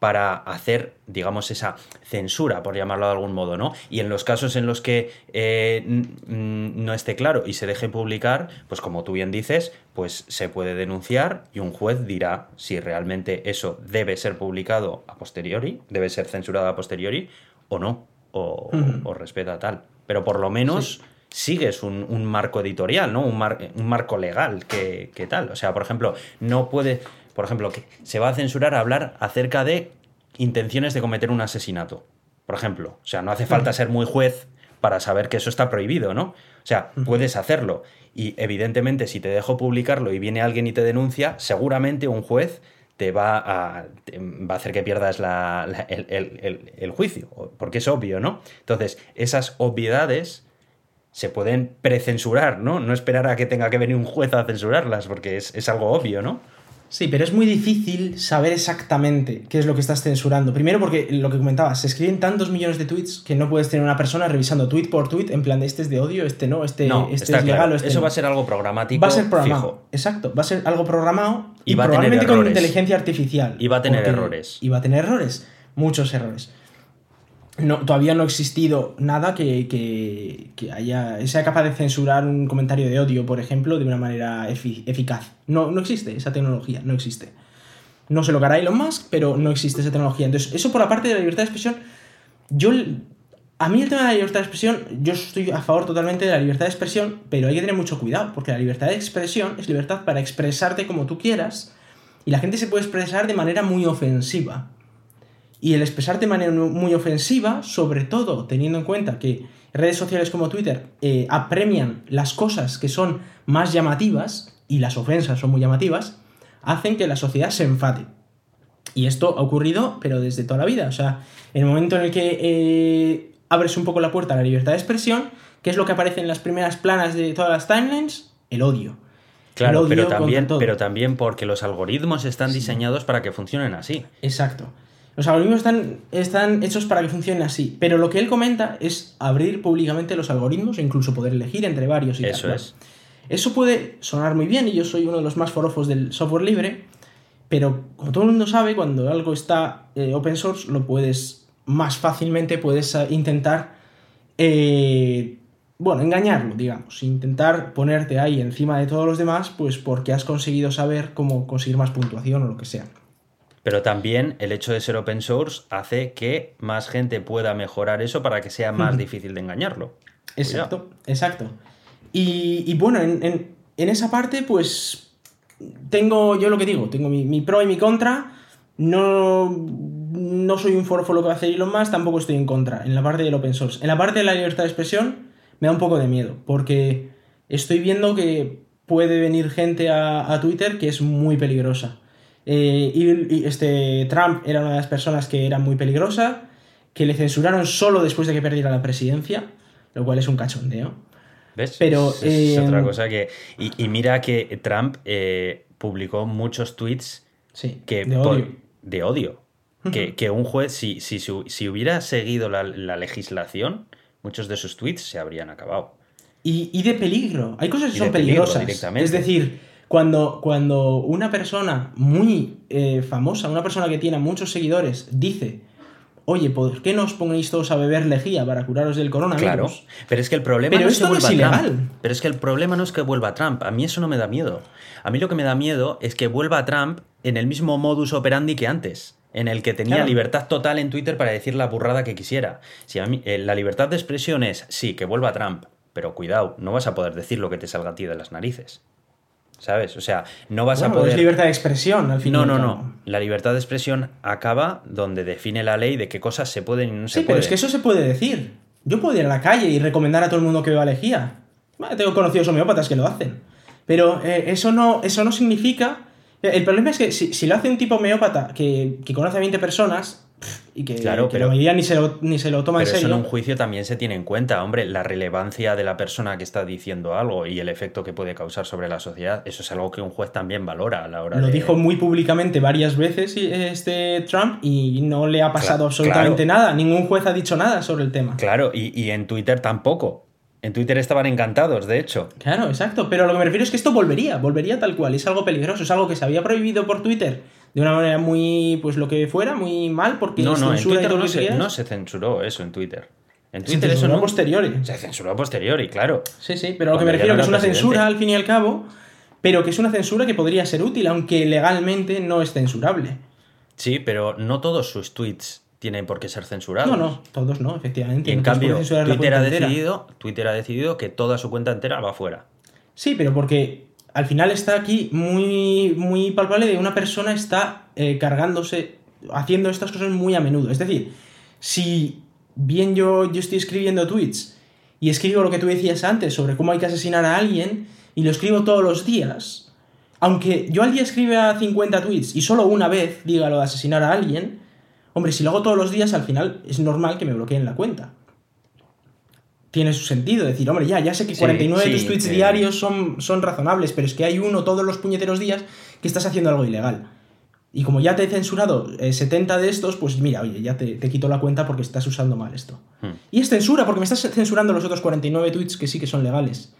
para hacer, digamos, esa censura, por llamarlo de algún modo, ¿no? Y en los casos en los que eh, no esté claro y se deje publicar, pues como tú bien dices, pues se puede denunciar y un juez dirá si realmente eso debe ser publicado a posteriori, debe ser censurado a posteriori o no o, respeta tal. Pero por lo menos sigues un, marco editorial, ¿no? Un, un marco legal que, tal. O sea, por ejemplo, no puede. Por ejemplo, que se va a censurar hablar acerca de intenciones de cometer un asesinato. Por ejemplo. O sea, no hace falta ser muy juez para saber que eso está prohibido, ¿no? O sea, puedes hacerlo. Y evidentemente, si te dejo publicarlo y viene alguien y te denuncia, seguramente un juez te va a, va a hacer que pierdas el, juicio, porque es obvio, ¿no? Entonces, esas obviedades se pueden precensurar, ¿no? No esperar a que tenga que venir un juez a censurarlas, porque es, es algo obvio, ¿no? Sí, pero es muy difícil saber exactamente qué es lo que estás censurando. Primero porque lo que comentabas, se escriben tantos millones de tweets que no puedes tener una persona revisando tweet por tweet en plan de este es de odio, este no, este, este es legal o este Eso va a ser algo programático. Va a ser programado. Exacto, va a ser algo programado y, va probablemente con inteligencia artificial. Y va a tener errores. Y va a tener errores, muchos errores no, todavía no ha existido nada que, que, haya, sea capaz de censurar un comentario de odio, por ejemplo, de una manera eficaz. No, no existe esa tecnología, no existe. No se lo hará Elon Musk, pero no existe esa tecnología. Entonces, eso por la parte de la libertad de expresión, yo... A mí el tema de la libertad de expresión, yo estoy a favor totalmente de la libertad de expresión, pero hay que tener mucho cuidado, porque la libertad de expresión es libertad para expresarte como tú quieras, y la gente se puede expresar de manera muy ofensiva y el expresarte de manera muy ofensiva, sobre todo teniendo en cuenta que redes sociales como Twitter eh, apremian las cosas que son más llamativas y las ofensas son muy llamativas, hacen que la sociedad se enfade. Y esto ha ocurrido, pero desde toda la vida. O sea, en el momento en el que eh, abres un poco la puerta a la libertad de expresión, ¿qué es lo que aparece en las primeras planas de todas las timelines? El odio. Claro, pero, también, pero también porque los algoritmos están diseñados para que funcionen así. Exacto. Los algoritmos están, están hechos para que funcionen así, pero lo que él comenta es abrir públicamente los algoritmos e incluso poder elegir entre varios y Eso tal. es. Eso puede sonar muy bien y yo soy uno de los más forofos del software libre, pero como todo el mundo sabe, cuando algo está eh, open source, lo puedes más fácilmente, puedes eh, intentar, eh, bueno, engañarlo, digamos, intentar ponerte ahí encima de todos los demás, pues porque has conseguido saber cómo conseguir más puntuación o lo que sea. Pero también el hecho de ser open source hace que más gente pueda mejorar eso para que sea más difícil de engañarlo. Exacto, exacto. Y, y bueno, en, en- en esa parte, pues tengo, yo lo que digo, tengo mi, mi pro y mi contra. No, no soy un forofo lo que va a hacer Elon Musk, tampoco estoy en contra, en la parte del open source. En la parte de la libertad de expresión me da un poco de miedo, porque estoy viendo que puede venir gente a, a Twitter que es muy peligrosa. Eh, y, y este Trump era una de las personas que era muy peligrosa, que le censuraron solo después de que perdiera la presidencia, lo cual es un cachondeo. ¿Ves? Pero, es, es eh, otra cosa que... Y, y mira que Trump eh, publicó muchos tweets Sí, que de por- odio. Que, que un juez, si, si, si hubiera seguido la, la legislación, muchos de sus tweets se habrían acabado. Y, y de peligro. Hay cosas que Y son peligrosas. directamente. Es decir, cuando, cuando una persona muy eh, famosa, una persona que tiene muchos seguidores, dice, oye, ¿por qué no os ponéis todos a beber lejía para curaros del coronavirus? Claro, pero es que el problema Pero no no es que es vuelva ilegal. Trump. Pero es que el problema no es que vuelva Trump. A mí eso no me da miedo. A mí lo que me da miedo es que vuelva Trump en el mismo modus operandi que antes, en el que tenía Claro. libertad total en Twitter para decir la burrada que quisiera. Si a mí, eh, la libertad de expresión es, sí, que vuelva Trump, pero cuidado, no vas a poder decir lo que te salga a ti de las narices. ¿Sabes? O sea, no vas Bueno, a poder... Es libertad de expresión, al final. No, no, no. La libertad de expresión acaba donde define la ley de qué cosas se pueden y no Sí, se pero pueden. es que eso se puede decir. Yo puedo ir a la calle y recomendar a todo el mundo que beba lejía. Bueno, tengo conocidos homeópatas que lo hacen. Pero eh, eso, no, eso no significa... El problema es que si, si lo hace un tipo homeópata que, que conoce a 20 personas y que, Claro, que pero- la mayoría ni se lo, ni se lo toma Pero en eso en serio... un juicio también se tiene en cuenta, hombre, la relevancia de la persona que está diciendo algo y el efecto que puede causar sobre la sociedad, eso es algo que un juez también valora a la hora Lo de... dijo muy públicamente varias veces este Trump y no le ha pasado absolutamente claro. nada. Ningún juez ha dicho nada sobre el tema. Claro, y, y en Twitter tampoco. En Twitter estaban encantados, de hecho. Claro, exacto. Pero lo que me refiero es que esto volvería, volvería tal cual. Es algo peligroso, es algo que se había prohibido por Twitter de una manera muy, pues lo que fuera, muy mal, porque No, no, en Twitter no se, no se censuró eso en Twitter. En Se Twitter eso censuró no... a posteriori. Se censuró a posteriori, claro. Sí, sí, pero lo que me refiero no que es una censura al fin y al cabo, pero que es una censura que podría ser útil, aunque legalmente no es censurable. Sí, pero no todos sus tweets tienen por qué ser censurados. No, no, todos no, efectivamente. Y en No cambio, Twitter ha, entera. decidido, Twitter ha decidido que toda su cuenta entera va fuera. Sí, pero porque al final está aquí muy, muy palpable de una persona está eh, cargándose, haciendo estas cosas muy a menudo. Es decir, si bien yo, yo estoy escribiendo tweets y escribo lo que tú decías antes sobre cómo hay que asesinar a alguien y lo escribo todos los días, aunque yo al día escriba 50 tweets y solo una vez diga lo de asesinar a alguien, hombre, si lo hago todos los días, al final es normal que me bloqueen la cuenta. Tiene su sentido decir, hombre, ya, ya sé que Sí, 49 de tus sí, tweets eh. diarios son, son razonables, pero es que hay uno todos los puñeteros días que estás haciendo algo ilegal. Y como ya te he censurado eh, 70 de estos, pues mira, oye, ya te, te quito la cuenta porque estás usando mal esto. Hmm. Y es censura, porque me estás censurando los otros 49 tweets que sí que son legales.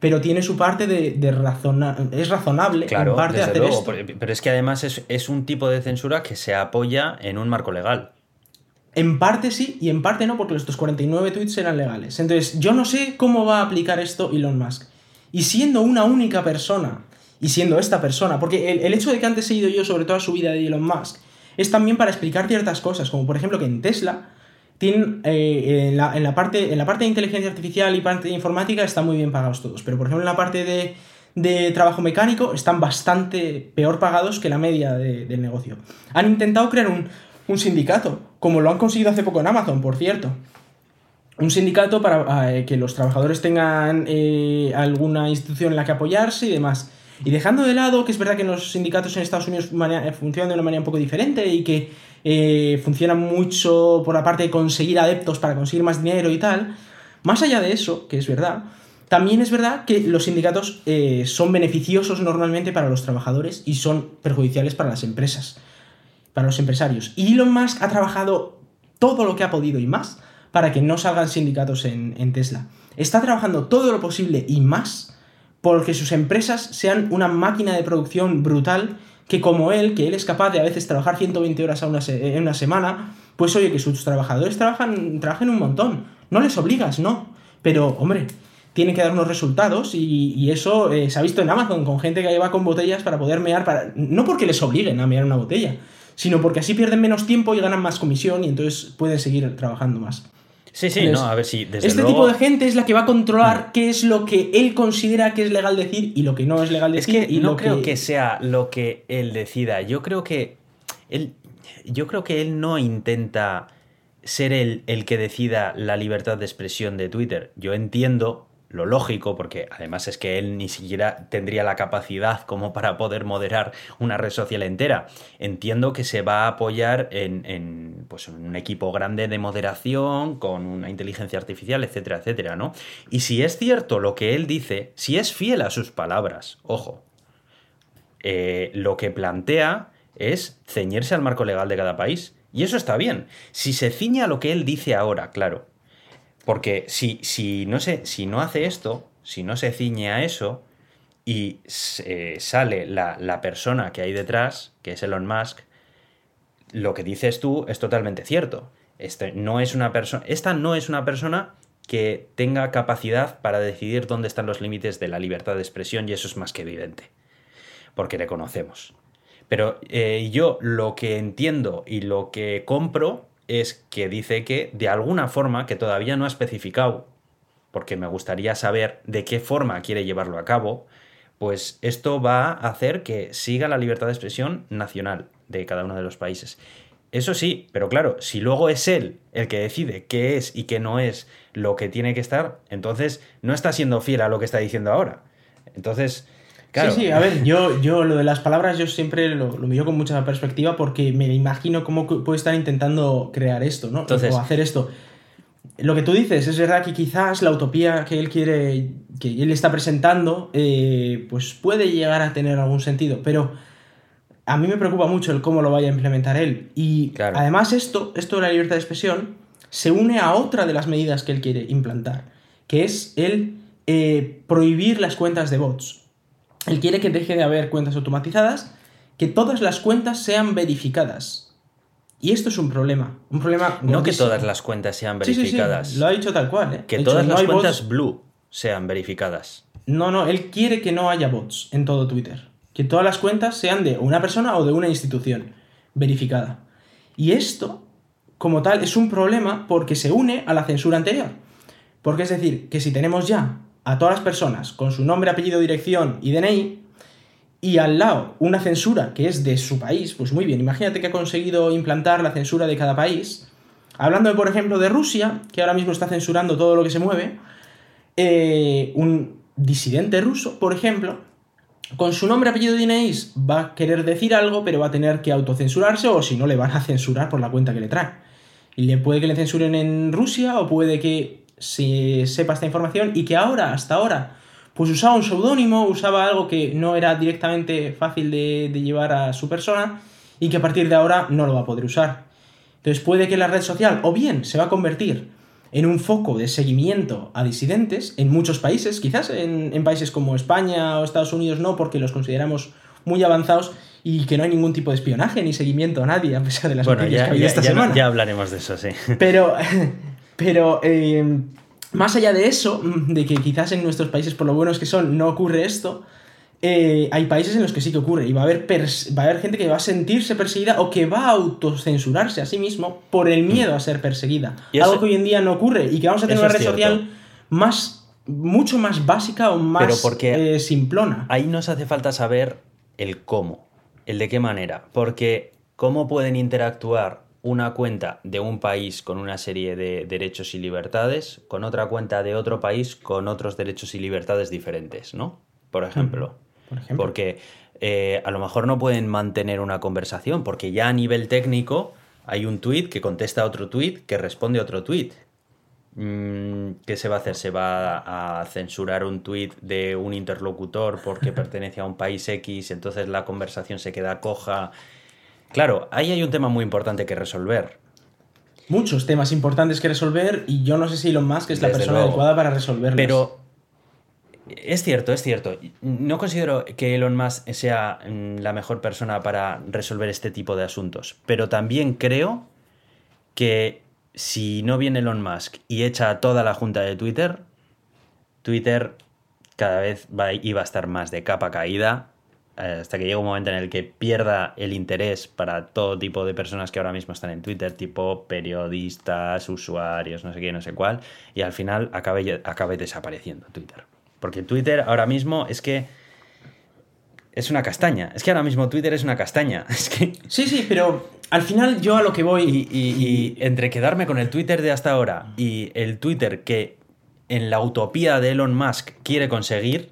Pero tiene su parte de, de razona es razonable Claro, en parte desde hacer luego, esto. pero- pero es que además es, es un tipo de censura que se apoya en un marco legal. En parte sí y en parte no, porque estos 49 tweets eran legales. Entonces, yo no sé cómo va a aplicar esto Elon Musk. Y siendo una única persona, y siendo esta persona, porque el, el hecho de que antes he ido yo sobre toda su vida de Elon Musk, es también para explicar ciertas cosas, como por ejemplo que en Tesla tienen, eh, en, la, en la parte, en la parte de inteligencia artificial y parte de informática están muy bien pagados todos, pero por ejemplo en la parte de, de trabajo mecánico están bastante peor pagados que la media de- del negocio. Han intentado crear un, un sindicato, como lo han conseguido hace poco en Amazon, por cierto. Un sindicato para eh, que los trabajadores tengan eh, alguna institución en la que apoyarse y demás. Y dejando de lado que es verdad que los sindicatos en Estados Unidos eh, funcionan de una manera un poco diferente y que funcionan mucho por la parte de conseguir adeptos para conseguir más dinero y tal, más allá de eso, que es verdad, también es verdad que los sindicatos son beneficiosos normalmente para los trabajadores y son perjudiciales para las empresas. Para los empresarios. Y Elon Musk ha trabajado todo lo que ha podido y más para que no salgan sindicatos en, Tesla. Está trabajando todo lo posible y más porque sus empresas sean una máquina de producción brutal que como él, que él es capaz de a veces trabajar 120 horas a una en una semana, pues oye, que sus trabajadores trabajan, trabajen un montón. No les obligas, no. Pero, hombre, tienen que dar unos resultados y, eso eh, se ha visto en Amazon con gente que va con botellas para poder mear, para, no porque les obliguen a mear una botella, sino porque así pierden menos tiempo y ganan más comisión y entonces pueden seguir trabajando más. Sí, sí, no, a ver si. este tipo de gente es la que va a controlar mm. qué es lo que él considera que es legal decir y lo que no es legal decir. Es que y no creo que... sea lo que él decida. Yo creo que. Él, yo creo que él no intenta ser el, el que decida la libertad de expresión de Twitter. Yo entiendo lo lógico, porque además es que él ni siquiera tendría la capacidad como para poder moderar una red social entera. Entiendo que se va a apoyar en, pues, un equipo grande de moderación, con una inteligencia artificial, etcétera, etcétera, ¿no? Y si es cierto lo que él dice, si es fiel a sus palabras, ojo, eh, lo que plantea es ceñirse al marco legal de cada país. Y eso está bien. Si se ciña a lo que él dice ahora, claro, porque si, si, no si no hace esto, si no se ciñe a eso y sale la, persona que hay detrás, que es Elon Musk, lo que dices tú es totalmente cierto. Este no es una esta no es una persona que tenga capacidad para decidir dónde están los límites de la libertad de expresión y eso es más que evidente, porque le conocemos. Pero eh, yo lo que entiendo y lo que compro es que dice que de alguna forma, que todavía no ha especificado, porque me gustaría saber de qué forma quiere llevarlo a cabo, pues esto va a hacer que siga la libertad de expresión nacional de cada uno de los países. Eso sí, pero claro, si luego es él el que decide qué es y qué no es lo que tiene que estar, entonces no está siendo fiel a lo que está diciendo ahora. Entonces, Sí, sí, a ver, yo, yo lo de las palabras yo siempre lo, lo miro con mucha perspectiva porque me imagino cómo puede estar intentando crear esto, ¿no? o hacer esto. Lo que tú dices, es verdad que quizás la utopía que él quiere, que él está presentando, eh, pues puede llegar a tener algún sentido, pero a mí me preocupa mucho el cómo lo vaya a implementar él. Y además esto, esto de la libertad de expresión, se une a otra de las medidas que él quiere implantar, que es el eh, prohibir las cuentas de bots. Él quiere que deje de haber cuentas automatizadas, que todas las cuentas sean verificadas. Y esto es un problema. Un problema. No que todas las cuentas sean verificadas. Sí, sí, Lo ha dicho tal cual. ¿eh? Que todas las cuentas Blue sean verificadas. No, no, él quiere que no haya bots en todo Twitter. Que todas las cuentas sean de una persona o de una institución verificada. Y esto, como tal, es un problema porque se une a la censura anterior. Porque es decir, que si tenemos ya a todas las personas con su nombre, apellido, dirección y DNI, y al lado una censura que es de su país, pues muy bien, imagínate que ha conseguido implantar la censura de cada país. Hablando, por ejemplo, de Rusia, que ahora mismo está censurando todo lo que se mueve, eh, un disidente ruso, por ejemplo, con su nombre, apellido y DNI va a querer decir algo, pero va a tener que autocensurarse o si no le van a censurar por la cuenta que le trae. Y le puede que le censuren en Rusia o puede que se sepa esta información y que ahora, hasta ahora, pues usaba un seudónimo, usaba algo que no era directamente fácil de, llevar a su persona y que a partir de ahora no lo va a poder usar. Entonces puede que la red social o bien se va a convertir en un foco de seguimiento a disidentes en muchos países, quizás en, países como España o Estados Unidos no, porque los consideramos muy avanzados y que no hay ningún tipo de espionaje ni seguimiento a nadie, a pesar de las bueno, ya, que había esta semana. Ya hablaremos de eso, sí. Pero pero eh, más allá de eso, mm, de que quizás en nuestros países, por lo buenos que son, no ocurre esto, eh, hay países en los que sí que ocurre y va a, haber va a haber gente que va a sentirse perseguida o que va a autocensurarse a sí mismo por el miedo a ser perseguida. Algo que hoy en día no ocurre y que vamos a tener una red social más, mucho más básica o más porque eh, simplona. Ahí nos hace falta saber el cómo, el de qué manera, porque cómo pueden interactuar una cuenta de un país con una serie de derechos y libertades con otra cuenta de otro país con otros derechos y libertades diferentes, ¿no? Por ejemplo. Porque eh, a lo mejor no pueden mantener una conversación porque ya a nivel técnico hay un tweet que contesta a otro tweet que responde a otro tweet. Mm, ¿Qué se va a hacer? ¿Se va a censurar un tweet de un interlocutor porque pertenece a un país X, entonces la conversación se queda coja Claro, ahí hay un tema muy importante que resolver. Muchos temas importantes que resolver y yo no sé si Elon Musk es la persona adecuada para resolverlos. Pero es cierto, es cierto. No considero que Elon Musk sea mm, la mejor persona para resolver este tipo de asuntos, pero también creo que si no viene Elon Musk y echa a toda la junta de Twitter, Twitter cada vez va, iba a estar más de capa caída hasta que llegue un momento en el que pierda el interés para todo tipo de personas que ahora mismo están en Twitter, tipo periodistas, usuarios, no sé qué, no sé cuál, y al final acabe, acabe desapareciendo Twitter. Porque Twitter ahora mismo es que es una castaña. Es que ahora mismo Twitter es una castaña. Sí, sí, pero al final yo a lo que voy... Y, y, entre quedarme con el Twitter de hasta ahora y el Twitter que en la utopía de Elon Musk quiere conseguir,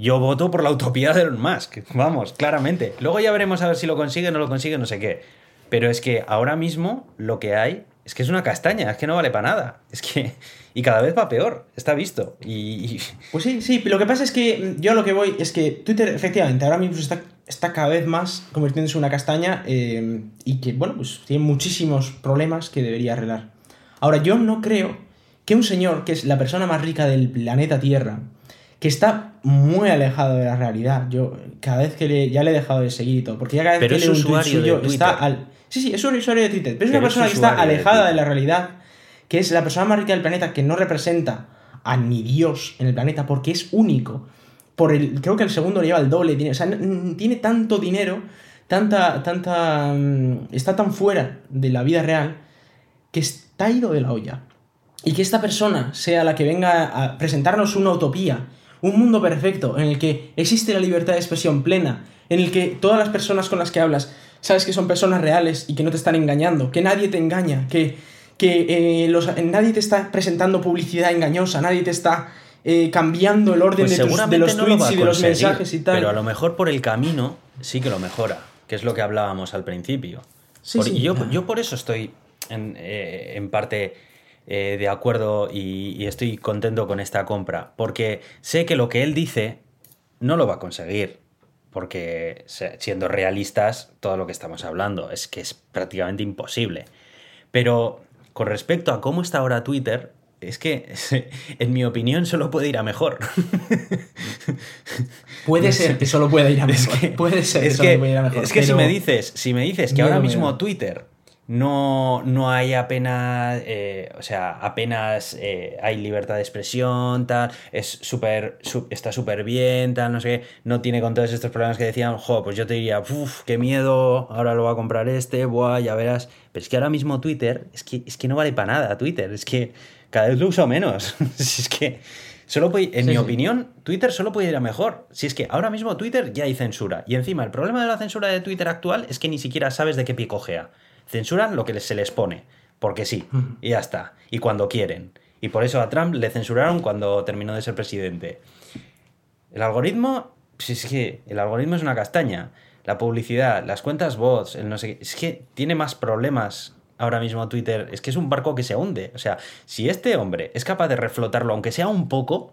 yo voto por la utopía de Elon Musk. Vamos, claramente. Luego ya veremos a ver si lo consigue no lo consigue, no sé qué. Pero es que ahora mismo lo que hay es que es una castaña, es que no vale para nada. Es que. Y cada vez va peor, está visto. Y. Pues sí, sí, lo que pasa es que yo lo que voy es que Twitter, efectivamente, ahora mismo está, está cada vez más convirtiéndose en una castaña eh, y que, bueno, pues tiene muchísimos problemas que debería arreglar. Ahora, yo no creo que un señor que es la persona más rica del planeta Tierra, que está muy alejado de la realidad, yo cada vez que le, ya le he dejado de seguir y todo, porque ya cada vez que leo un tweet suyo está al Sí, sí, es un usuario de Twitter, pero es una persona que está alejada de, la realidad, que es la persona más rica del planeta, que no representa a ni Dios en el planeta, porque es único. Por el, creo que el segundo le lleva el doble dinero. O sea, tiene tanto dinero, tanta, tanta. Mm, está tan fuera de la vida real que está ido de la olla. Y que esta persona sea la que venga a presentarnos una utopía, un mundo perfecto, en el que existe la libertad de expresión plena, en el que todas las personas con las que hablas sabes que son personas reales y que no te están engañando, que nadie te engaña, que, que eh, nadie te está presentando publicidad engañosa, nadie te está eh, cambiando el orden pues de, los tweets y de los mensajes y tal. Pero a lo mejor por el camino sí que lo mejora, que es lo que hablábamos al principio. y yo, yo, por eso estoy en, eh, en parte de acuerdo y, y estoy contento con esta compra, porque sé que lo que él dice no lo va a conseguir porque siendo realistas, todo lo que estamos hablando es que es prácticamente imposible. Pero con respecto a cómo está ahora Twitter, es que, en mi opinión, solo puede ir a mejor. Puede ser que solo pueda ir a mejor. puede ser que, solo pueda ir a mejor. Es que si me dices, si me dices que ahora mismo Twitter no, no hay apenas, eh, o sea, apenas eh, hay libertad de expresión, tal, es súper, está súper bien, tal, no sé qué, no tiene con todos estos problemas que decían, jo, pues yo te diría, uff, qué miedo, ahora lo va a comprar este, buah, ya verás. Pero es que ahora mismo Twitter, es que, es que no vale para nada Twitter, es que cada vez lo uso menos. es que, solo puede, en mi opinión, Twitter solo puede ir a mejor. Si es que ahora mismo Twitter ya hay censura. Y encima, el problema de la censura de Twitter actual es que ni siquiera sabes de qué pie cojea. Censuran lo que se les pone, porque sí, y ya está, y cuando quieren. Y por eso a Trump le censuraron cuando terminó de ser presidente. El algoritmo, pues es que el algoritmo es una castaña. La publicidad, las cuentas bots, el no sé qué, es que tiene más problemas ahora mismo Twitter. Es que es un barco que se hunde. O sea, si este hombre es capaz de reflotarlo, aunque sea un poco,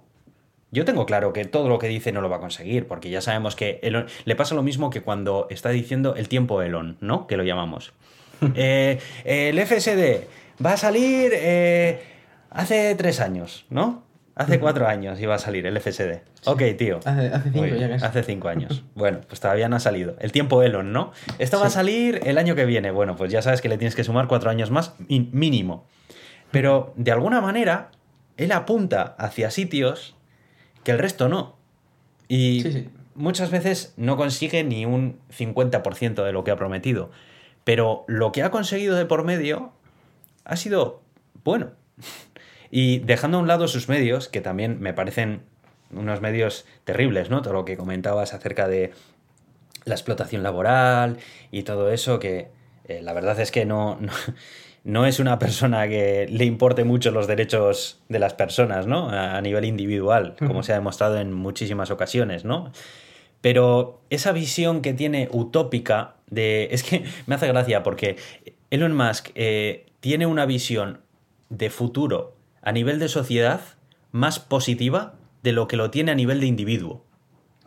yo tengo claro que todo lo que dice no lo va a conseguir, porque ya sabemos que le pasa lo mismo que cuando está diciendo el tiempo Elon, ¿no? Que lo llamamos. Eh, el FSD va a salir eh, hace tres años, ¿no? Hace cuatro años iba a salir el FSD. Ok, tío. Hace, cinco ya Hace cinco años. Bueno, pues todavía no ha salido. El tiempo Elon, ¿no? Esto va a salir el año que viene. Bueno, pues ya sabes que le tienes que sumar cuatro años más mínimo. Pero de alguna manera, él apunta hacia sitios que el resto no. Y muchas veces no consigue ni un 50% de lo que ha prometido. Pero lo que ha conseguido de por medio ha sido bueno. Y dejando a un lado sus medios, que también me parecen unos medios terribles, ¿no? Todo lo que comentabas acerca de la explotación laboral y todo eso, que eh, la verdad es que no, no, es una persona que le importe mucho los derechos de las personas, ¿no? A nivel individual, como se ha demostrado en muchísimas ocasiones, ¿no? Pero esa visión que tiene utópica de... Es que me hace gracia porque Elon Musk eh, tiene una visión de futuro a nivel de sociedad más positiva de lo que lo tiene a nivel de individuo.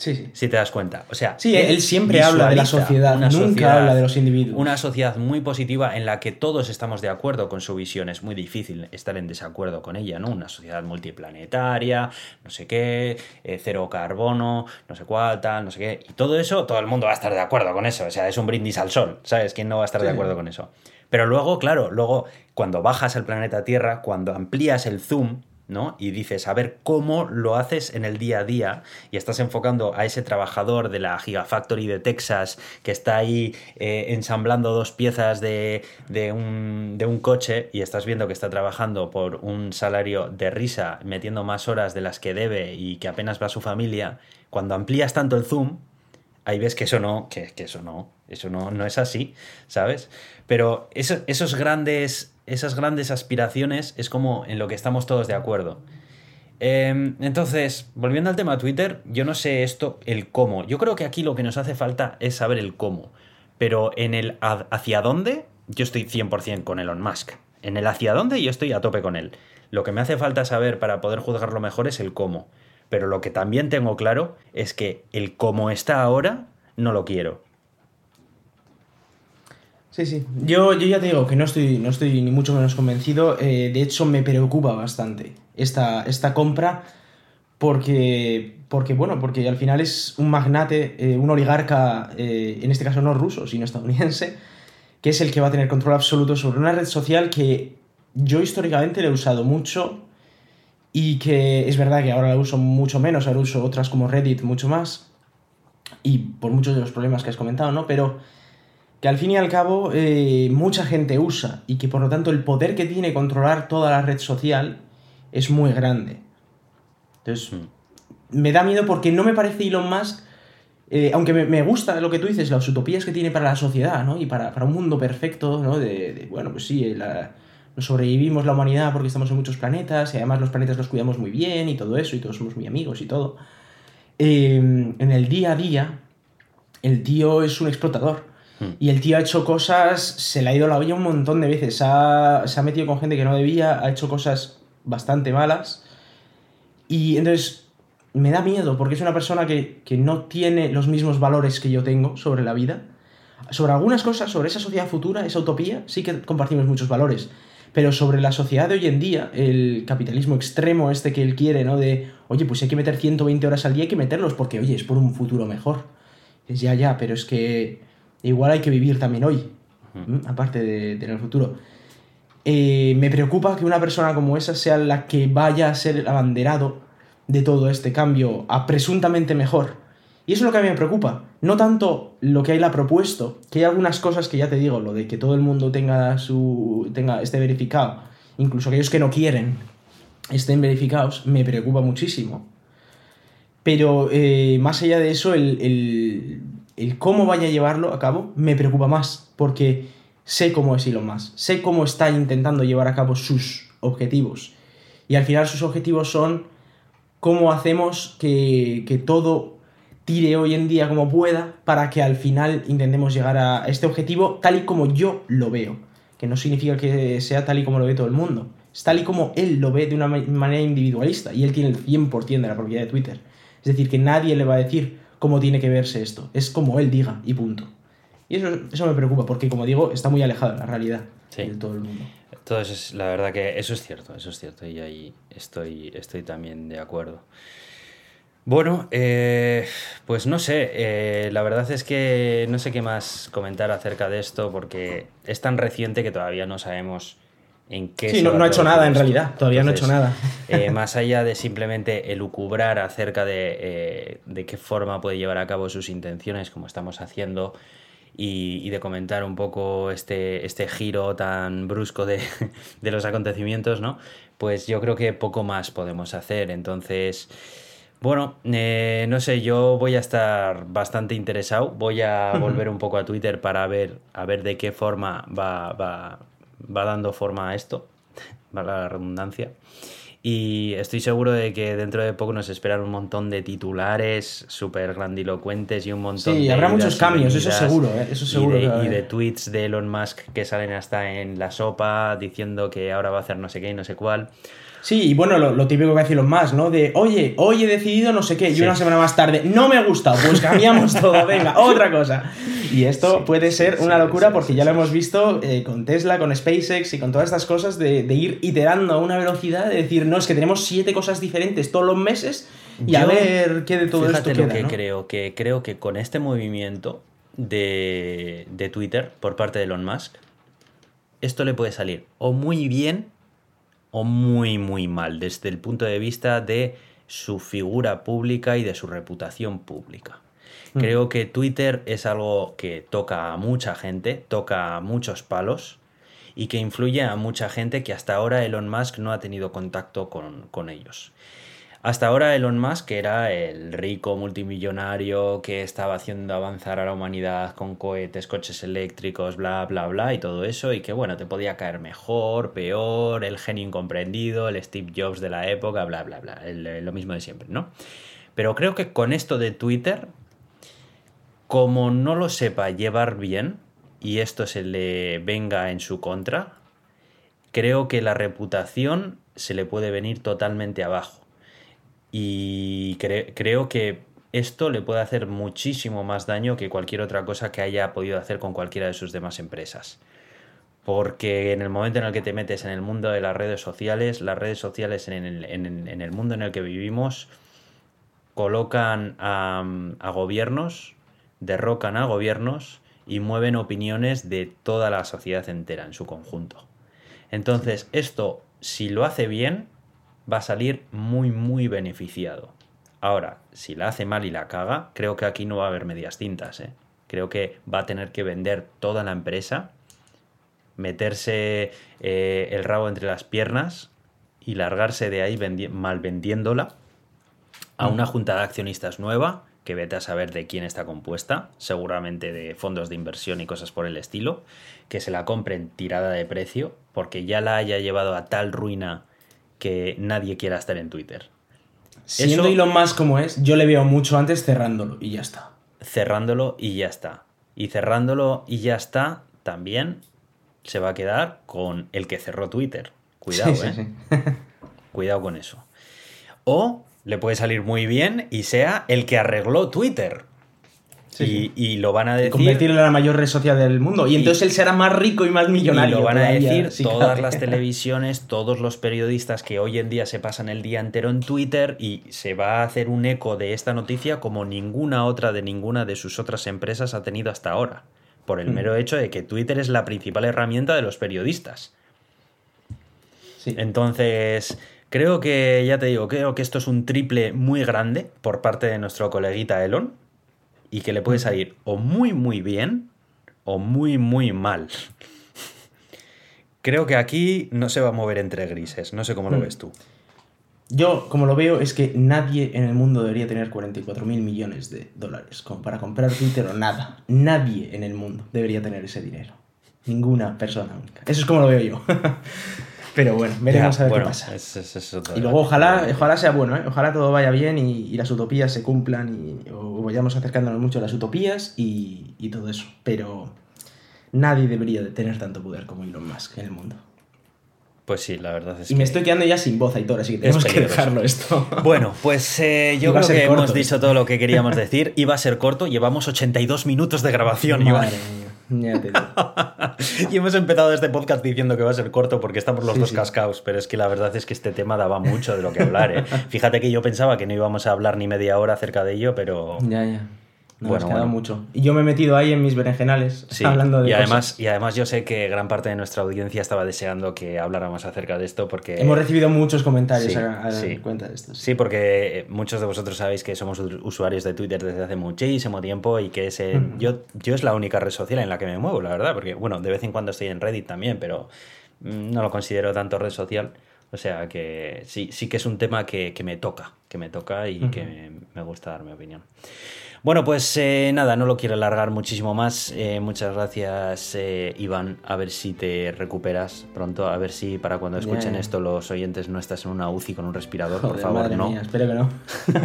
Sí, sí. Si te das cuenta. O sea, sí, él, siempre habla de la sociedad, nunca habla de los individuos. Una sociedad muy positiva en la que todos estamos de acuerdo con su visión. Es muy difícil estar en desacuerdo con ella, ¿no? Una sociedad multiplanetaria, no sé qué, eh, cero carbono, no sé cuál, tal, no sé qué. Y todo eso, todo el mundo va a estar de acuerdo con eso. O sea, es un brindis al sol, ¿sabes? ¿Quién no va a estar de acuerdo con eso? Pero luego, claro, luego cuando bajas al planeta Tierra, cuando amplías el zoom, ¿no? Y dices, a ver cómo lo haces en el día a día y estás enfocando a ese trabajador de la Gigafactory de Texas que está ahí eh, ensamblando dos piezas de, un, de, un, coche y estás viendo que está trabajando por un salario de risa, metiendo más horas de las que debe y que apenas va a su familia, cuando amplías tanto el zoom, ahí ves que eso no, que, eso no, eso no, no es así, ¿sabes? Pero esos grandes esas grandes aspiraciones es como en lo que estamos todos de acuerdo. Em, entonces, volviendo al tema Twitter, yo no sé esto, el cómo. Yo creo que aquí lo que nos hace falta es saber el cómo. Pero en el hacia dónde, yo estoy 100% con Elon Musk. En el hacia dónde, yo estoy a tope con él. Lo que me hace falta saber para poder juzgarlo mejor es el cómo. Pero lo que también tengo claro es que el cómo está ahora, no lo quiero. Sí, sí. Yo, yo ya te digo que no estoy, no estoy ni mucho menos convencido. Eh, de hecho, me preocupa bastante esta, esta compra porque, porque, bueno, porque al final es un magnate, eh, un oligarca, eh, en este caso no ruso, sino estadounidense, que es el que va a tener control absoluto sobre una red social que yo históricamente le he usado mucho y que es verdad que ahora la uso mucho menos, ahora uso otras como Reddit mucho más y por muchos de los problemas que has comentado, ¿no? Pero que al fin y al cabo eh, mucha gente usa y que por lo tanto el poder que tiene controlar toda la red social es muy grande. Entonces, hmm. me da miedo porque no me parece Elon Musk, eh, aunque me, gusta lo que tú dices, las utopías que tiene para la sociedad, ¿no? Y para, un mundo perfecto, ¿no? De, bueno, pues sí, nos sobrevivimos la humanidad porque estamos en muchos planetas y además los planetas los cuidamos muy bien y todo eso y todos somos muy amigos y todo. Eh, en el día a día, el tío es un explotador. Y el tío ha hecho cosas, se le ha ido la olla un montón de veces. se ha metido con gente que no debía, ha hecho cosas bastante malas. Y entonces me da miedo porque es una persona que, no tiene los mismos valores que yo tengo sobre la vida. Sobre algunas cosas, sobre esa sociedad futura, esa utopía, sí que compartimos muchos valores. Pero sobre la sociedad de hoy en día, el capitalismo extremo este que él quiere, ¿no? De, oye, pues hay que meter 120 horas al día, hay que meterlos porque, oye, es por un futuro mejor. Es ya, ya, pero es que igual hay que vivir también hoy, aparte de, el futuro. Eh, me preocupa que una persona como esa sea la que vaya a ser el abanderado de todo este cambio a presuntamente mejor. Y eso es lo que a mí me preocupa. No tanto lo que hay la propuesto, que hay algunas cosas que ya te digo, lo de que todo el mundo tenga su. tenga, esté verificado, incluso aquellos que no quieren estén verificados, me preocupa muchísimo. Pero eh, más allá de eso, el el cómo vaya a llevarlo a cabo me preocupa más, porque sé cómo es Elon Musk, sé cómo está intentando llevar a cabo sus objetivos. Y al final sus objetivos son cómo hacemos que, que todo tire hoy en día como pueda para que al final intentemos llegar a este objetivo tal y como yo lo veo. Que no significa que sea tal y como lo ve todo el mundo. Es tal y como él lo ve de una manera individualista y él tiene el 100% de la propiedad de Twitter. Es decir, que nadie le va a decir, cómo tiene que verse esto. Es como él diga y punto. Y eso, eso me preocupa porque, como digo, está muy alejado de la realidad de todo el mundo. Todo es, la verdad que eso es cierto, eso es cierto y ahí estoy, estoy también de acuerdo. Bueno, eh, pues no sé, eh, la verdad es que no sé qué más comentar acerca de esto porque es tan reciente que todavía no sabemos Sí, no, ha hecho nada en realidad, todavía no ha hecho nada. Eh, más allá de simplemente elucubrar acerca eh, de, qué forma puede llevar a cabo sus intenciones, como estamos haciendo, y, de comentar un poco este, este giro tan brusco de, los acontecimientos, ¿no? Pues yo creo que poco más podemos hacer. Entonces, bueno, eh, no sé, yo voy a estar bastante interesado. Voy a volver un poco a Twitter para ver, a ver de qué forma va, va, va dando forma a esto, valga la redundancia. Y estoy seguro de que dentro de poco nos esperan un montón de titulares súper grandilocuentes y un montón sí, de. habrá muchos cambios, eso seguro, ¿eh? eso seguro. Y de, y de, tweets de Elon Musk que salen hasta en la sopa diciendo que ahora va a hacer no sé qué y no sé cuál. Sí, y bueno, lo, típico que hacen los más, ¿no? De, oye, hoy he decidido no sé qué, y una semana más tarde, no me ha gustado, pues cambiamos todo, venga, otra cosa. Y esto puede ser una locura porque ya lo hemos visto eh, con Tesla, con SpaceX y con todas estas cosas de, ir iterando a una velocidad, de decir, no, es que tenemos siete cosas diferentes todos los meses y a ver qué de todo esto queda, lo que creo, que creo que con este movimiento de, de Twitter por parte de Elon Musk, esto le puede salir o muy bien o muy, muy mal desde el punto de vista de su figura pública y de su reputación pública. Mm. Creo que Twitter es algo que toca a mucha gente, toca a muchos palos y que influye a mucha gente que hasta ahora Elon Musk no ha tenido contacto con, con ellos. Hasta ahora Elon Musk era el rico multimillonario que estaba haciendo avanzar a la humanidad con cohetes, coches eléctricos, bla, bla, bla y todo eso y que bueno, te podía caer mejor, peor, el genio incomprendido, el Steve Jobs de la época, bla, bla, bla, lo mismo de siempre, ¿no? Pero creo que con esto de Twitter, como no lo sepa llevar bien y esto se le venga en su contra, creo que la reputación se le puede venir totalmente abajo y creo que esto le puede hacer muchísimo más daño que cualquier otra cosa que haya podido hacer con cualquiera de sus demás empresas. Porque en el momento en el que te metes en el mundo de las redes sociales, las redes sociales en el, mundo en el que vivimos colocan a, a gobiernos, derrocan a gobiernos y mueven opiniones de toda la sociedad entera en su conjunto. Entonces, esto, si lo hace bien, va a salir muy, muy beneficiado. Ahora, si la hace mal y la caga, creo que aquí no va a haber medias tintas. ¿eh? Creo que va a tener que vender toda la empresa, meterse eh, el rabo entre las piernas y largarse de ahí mal vendiéndola a una junta de accionistas nueva, que vete a saber de quién está compuesta, seguramente de fondos de inversión y cosas por el estilo, que se la compren tirada de precio, porque ya la haya llevado a tal ruina que nadie quiera estar en Twitter. Siendo Eso, Elon Musk como es, yo le veo mucho antes cerrándolo y ya está. Cerrándolo y ya está. Y cerrándolo y ya está, también se va a quedar con el que cerró Twitter. Cuidado, ¿eh? Cuidado con eso. O le puede salir muy bien y sea el que arregló Twitter y, lo van a decir. Convertirlo en la mayor red social del mundo. Y entonces él será más rico y más millonario. Y lo van a decir todas las televisiones, todos los periodistas que hoy en día se pasan el día entero en Twitter y se va a hacer un eco de esta noticia como ninguna otra de ninguna de sus otras empresas ha tenido hasta ahora. Por el mm. mero hecho de que Twitter es la principal herramienta de los periodistas. Entonces, creo que, ya te digo, creo que esto es un triple muy grande por parte de nuestro coleguita Elon y que le puede salir o muy muy bien o muy muy mal. Creo que aquí no se va a mover entre grises, no sé cómo lo mm. ves tú. Yo, como lo veo, es que nadie en el mundo debería tener 44 mil millones de dólares para comprar Twitter o nada. Nadie en el mundo debería tener ese dinero. Ninguna persona única. Eso es como lo veo yo. Pero bueno, veremos a ver qué pasa. y luego ojalá, ojalá sea bueno, ¿eh? ojalá todo vaya bien y, las utopías se cumplan y o vayamos acercándonos mucho a las utopías y, y, todo eso. Pero nadie debería de tener tanto poder como Elon Musk en el mundo. Pues sí, la verdad es y me estoy quedando ya sin voz, Aitor, así que tenemos que dejarlo esto. Bueno, pues eh, yo creo que hemos dicho todo lo que queríamos decir. Iba a ser corto, llevamos 82 minutos de grabación, Madre y hemos empezado este podcast diciendo que va a ser corto porque estamos los dos cascaos, pero es que la verdad es que este tema daba mucho de lo que hablar. ¿eh? Fíjate que yo pensaba que no íbamos a hablar ni media hora acerca de ello, pero... Ya, ya bueno, mucho. Y yo me he metido ahí en mis berenjenales hablando de y además Y además yo sé que gran parte de nuestra audiencia estaba deseando que habláramos acerca de esto porque... Hemos recibido muchos comentarios a, cuenta de esto. Sí. porque muchos de vosotros sabéis que somos usuarios de Twitter desde hace muchísimo tiempo y que es yo, yo es la única red social en la que me muevo, la verdad, porque bueno, de vez en cuando estoy en Reddit también, pero mm, no lo considero tanto red social. O sea que sí, sí que es un tema que, me toca, que me toca y que me gusta dar mi opinión. Bueno, pues eh, nada, no lo quiero alargar muchísimo más. Eh, muchas gracias, eh, Iván. A ver si te recuperas pronto. A ver si para cuando escuchen esto los oyentes no estás en una UCI con un respirador. por favor, madre no. mía, espero que no.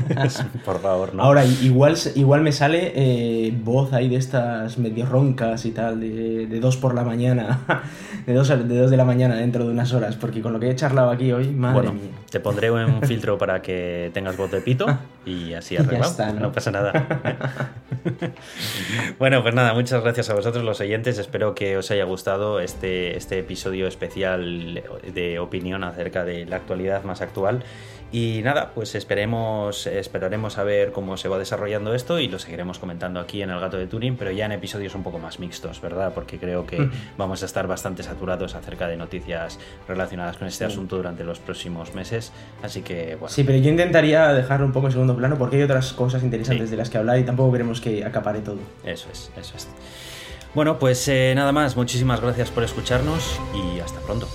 por favor, no. Ahora, igual, igual me sale eh, voz ahí de estas medio roncas y tal, de, de dos por la mañana, de dos, a- de dos de la mañana dentro de unas horas, porque con lo que he charlado aquí hoy, madre bueno, mía. te pondré un filtro para que tengas voz de pito y así arreglado. está, ¿no? no pasa nada. bueno, pues nada, muchas gracias a vosotros los oyentes. Espero que os haya gustado este, este episodio especial de opinión acerca de la actualidad más actual. Y nada, pues esperemos, esperaremos a ver cómo se va desarrollando esto y lo seguiremos comentando aquí en El Gato de Turing, pero ya en episodios un poco más mixtos, ¿verdad? Porque creo que vamos a estar bastante saturados acerca de noticias relacionadas con este asunto durante los próximos meses. Así que, bueno. Sí, pero yo intentaría dejarlo un poco en segundo plano porque hay otras cosas interesantes Sí. de las que hablar y tampoco queremos que acapare todo. Eso es, eso es. Bueno, pues eh, nada más, muchísimas gracias por escucharnos y hasta pronto.